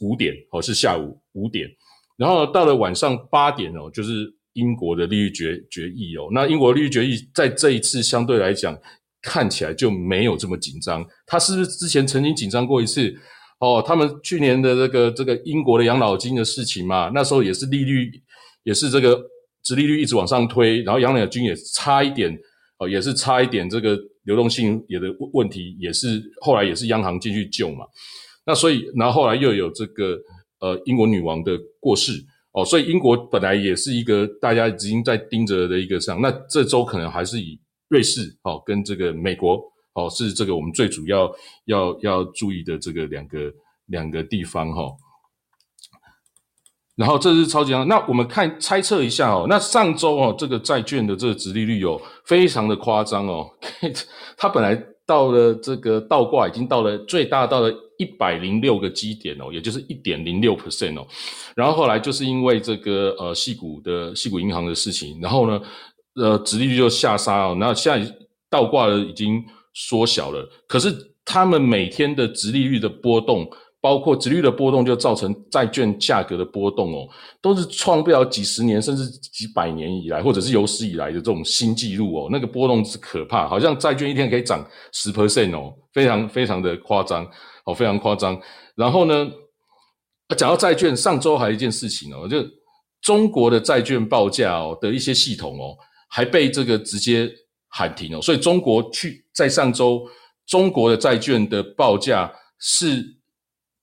五点哦，是下午五点，然后到了晚上八点哦，就是英国的利率决决议哦。那英国利率决议在这一次相对来讲看起来就没有这么紧张，它是不是之前曾经紧张过一次？哦，他们去年的这个这个英国的养老金的事情嘛，那时候也是利率也是这个殖利率一直往上推，然后养老金也差一点哦，也是差一点这个流动性也的问题，也是后来也是央行进去救嘛。那所以，然后后来又有这个呃英国女王的过世哦，所以英国本来也是一个大家已经在盯着的一个上，那这周可能还是以瑞士哦跟这个美国。哦，是这个我们最主要要要注意的这个两个两个地方哈。然后这是超级那我们看猜测一下哦，那上周哦这个债券的这个殖利率哦非常的夸张哦，它本来到了这个倒挂已经到了最大到了一百零六个基点哦，也就是一点零六 percent 哦。然后后来就是因为这个呃细股的细股银行的事情，然后呢呃殖利率就下杀哦，那现在倒挂了已经。缩小了，可是他们每天的殖利率的波动，包括殖率的波动，就造成债券价格的波动哦，都是创不了几十年甚至几百年以来，或者是有史以来的这种新纪录哦。那个波动是可怕，好像债券一天可以涨十 percent 哦，非常非常的夸张哦，非常夸张。然后呢，讲到债券，上周还有一件事情哦，就中国的债券报价哦的一些系统哦，还被这个直接。喊停哦，所以中国去在上周，中国的债券的报价是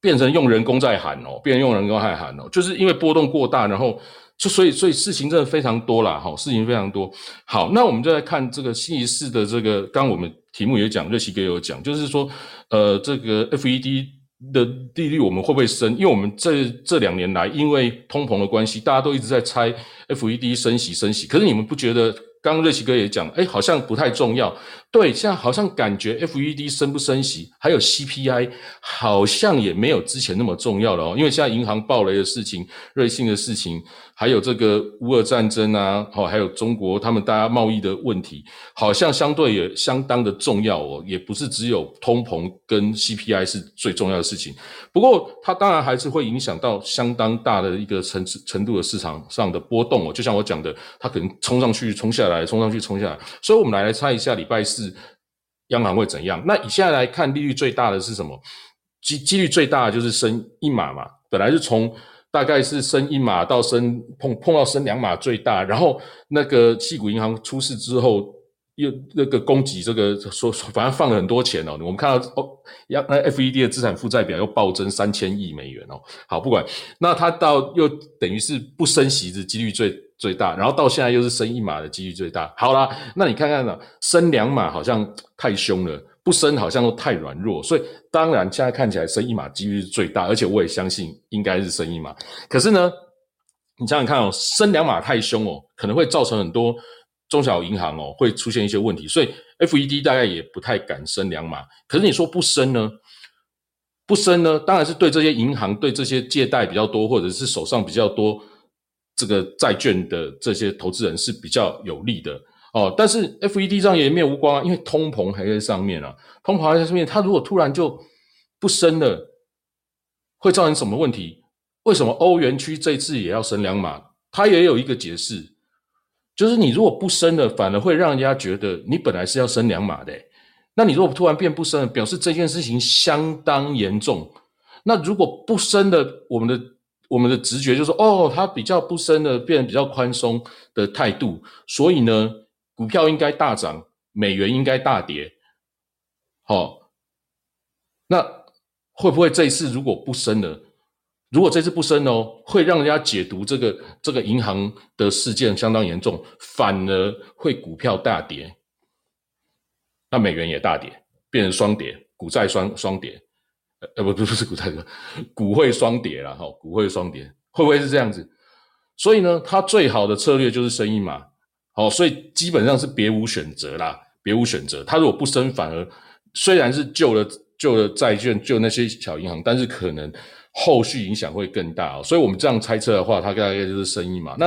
变成用人工在喊哦，变成用人工在喊哦，就是因为波动过大，然后就所以所以事情真的非常多啦，哈，事情非常多。好，那我们就来看这个星期四的这个，刚我们题目也讲，热奇哥有讲，就是说，呃，这个 FED 的利率我们会不会升？因为我们这这两年来，因为通膨的关系，大家都一直在猜 FED 升息升息，可是你们不觉得？刚刚瑞奇哥也讲，哎，好像不太重要。对，现在好像感觉 FED 升不升息，还有 CPI 好像也没有之前那么重要了哦。因为现在银行暴雷的事情、瑞信的事情，还有这个乌俄战争啊，好，还有中国他们大家贸易的问题，好像相对也相当的重要哦。也不是只有通膨跟 CPI 是最重要的事情。不过它当然还是会影响到相当大的一个程程度的市场上的波动哦。就像我讲的，它可能冲上去、冲下来、冲上去、冲下来。所以我们来来猜一下礼拜四。央行会怎样？那以现在来看，利率最大的是什么？几几率最大的就是升一码嘛。本来是从大概是升一码到升碰碰到升两码最大，然后那个细谷银行出事之后，又那个供给这个说反正放了很多钱哦。我们看到哦，央那 FED 的资产负债表又暴增三千亿美元哦。好，不管那它到又等于是不升息的几率最。最大，然后到现在又是升一码的几率最大。好啦，那你看看呢？升两码好像太凶了，不升好像都太软弱。所以当然现在看起来升一码几率是最大，而且我也相信应该是升一码。可是呢，你想想看哦，升两码太凶哦，可能会造成很多中小银行哦会出现一些问题。所以 FED 大概也不太敢升两码。可是你说不升呢？不升呢？当然是对这些银行、对这些借贷比较多，或者是手上比较多。这个债券的这些投资人是比较有利的哦，但是 F E D 上也没有无光啊，因为通膨还在上面啊，通膨还在上面，它如果突然就不升了，会造成什么问题？为什么欧元区这次也要升两码？它也有一个解释，就是你如果不升了，反而会让人家觉得你本来是要升两码的，那你如果突然变不升，表示这件事情相当严重。那如果不升的，我们的我们的直觉就说，哦，它比较不升的，变得比较宽松的态度，所以呢？股票应该大涨，美元应该大跌，好，那会不会这一次如果不升了？如果这次不升哦，会让人家解读这个这个银行的事件相当严重，反而会股票大跌，那美元也大跌，变成双跌，股债双双跌，呃不不 不是股债，股会双跌了哈，股会双跌，会不会是这样子？所以呢，它最好的策略就是升一码。哦，所以基本上是别无选择啦，别无选择。他如果不升，反而虽然是救了救了债券，救那些小银行，但是可能后续影响会更大哦。所以我们这样猜测的话，它大概就是生意嘛。那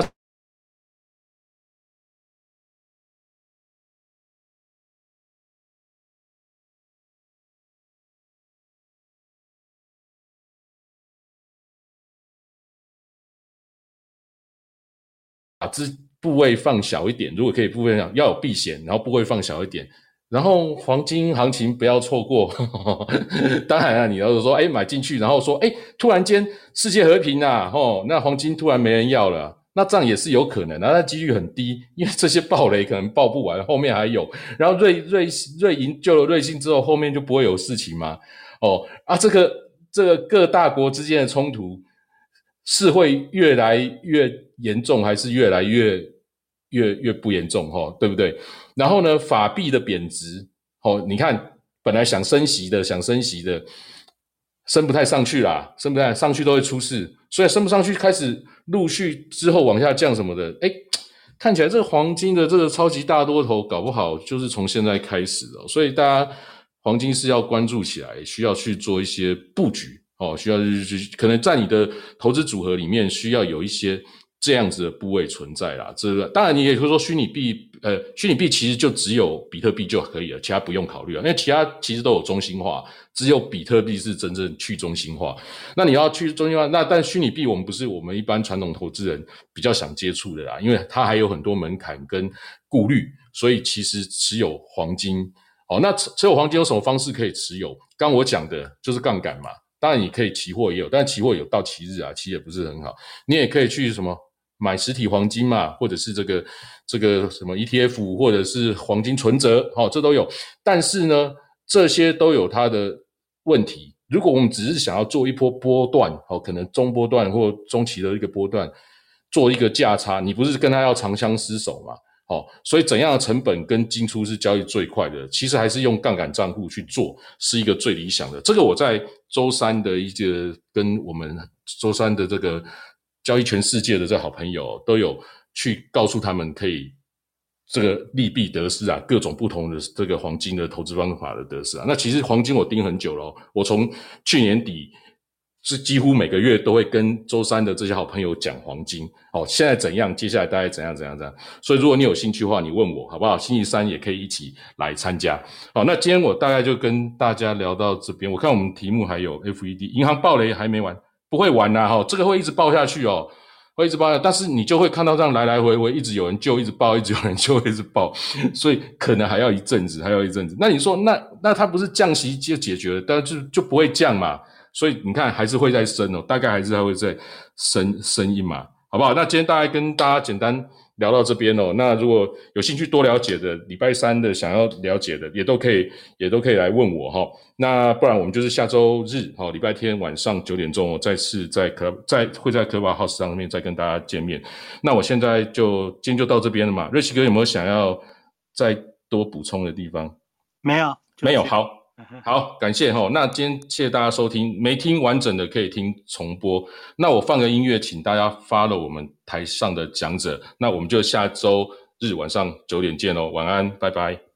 啊，资。部位放小一点，如果可以部位上要有避险，然后部位放小一点，然后黄金行情不要错过。当然了，你要是说，哎，买进去，然后说，哎，突然间世界和平啊，吼，那黄金突然没人要了，那这样也是有可能的，那几率很低，因为这些暴雷可能爆不完，后面还有，然后瑞瑞瑞银救了瑞信之后，后面就不会有事情吗？哦，啊，这个这个各大国之间的冲突是会越来越严重，还是越来越？越越不严重哈，对不对？然后呢，法币的贬值，哦，你看本来想升息的，想升息的，升不太上去啦，升不太上去都会出事，所以升不上去，开始陆续之后往下降什么的，哎，看起来这个黄金的这个超级大多头，搞不好就是从现在开始哦，所以大家黄金是要关注起来，需要去做一些布局哦，需要去可能在你的投资组合里面需要有一些。这样子的部位存在啦，这个当然你也可以说虚拟币，呃，虚拟币其实就只有比特币就可以了，其他不用考虑了，因为其他其实都有中心化，只有比特币是真正去中心化。那你要去中心化，那但虚拟币我们不是我们一般传统投资人比较想接触的啦，因为它还有很多门槛跟顾虑，所以其实持有黄金，哦，那持有黄金有什么方式可以持有？刚我讲的就是杠杆嘛，当然你可以期货也有，但期货有到期日啊，期也不是很好，你也可以去什么？买实体黄金嘛，或者是这个这个什么 ETF，或者是黄金存折，好，这都有。但是呢，这些都有它的问题。如果我们只是想要做一波波段，好，可能中波段或中期的一个波段，做一个价差，你不是跟他要长相厮守嘛？好，所以怎样的成本跟进出是交易最快的？其实还是用杠杆账户去做，是一个最理想的。这个我在周三的一个跟我们周三的这个。交易全世界的这好朋友都有去告诉他们，可以这个利弊得失啊，各种不同的这个黄金的投资方法的得失啊。那其实黄金我盯很久了，我从去年底是几乎每个月都会跟周三的这些好朋友讲黄金。哦，现在怎样？接下来大概怎样？怎样？怎样？所以如果你有兴趣的话，你问我好不好？星期三也可以一起来参加。好，那今天我大概就跟大家聊到这边。我看我们题目还有 FED 银行暴雷还没完。不会玩呐，哈，这个会一直爆下去哦，会一直爆下，但是你就会看到这样来来回回，一直有人救，一直爆，一直有人救，一直爆，所以可能还要一阵子，还要一阵子。那你说，那那它不是降息就解决了，但是就不会降嘛？所以你看，还是会再升哦，大概还是还会再升升一码，好不好？那今天大概跟大家简单。聊到这边哦，那如果有兴趣多了解的，礼拜三的想要了解的，也都可以，也都可以来问我哈。那不然我们就是下周日哈，礼拜天晚上九点钟，我再次在可在会在科巴 house 上面再跟大家见面。那我现在就今天就到这边了嘛。瑞奇哥有没有想要再多补充的地方？没有，没有，好。好，感谢哈。那今天谢谢大家收听，没听完整的可以听重播。那我放个音乐，请大家发了我们台上的讲者。那我们就下周日晚上九点见喽，晚安，拜拜。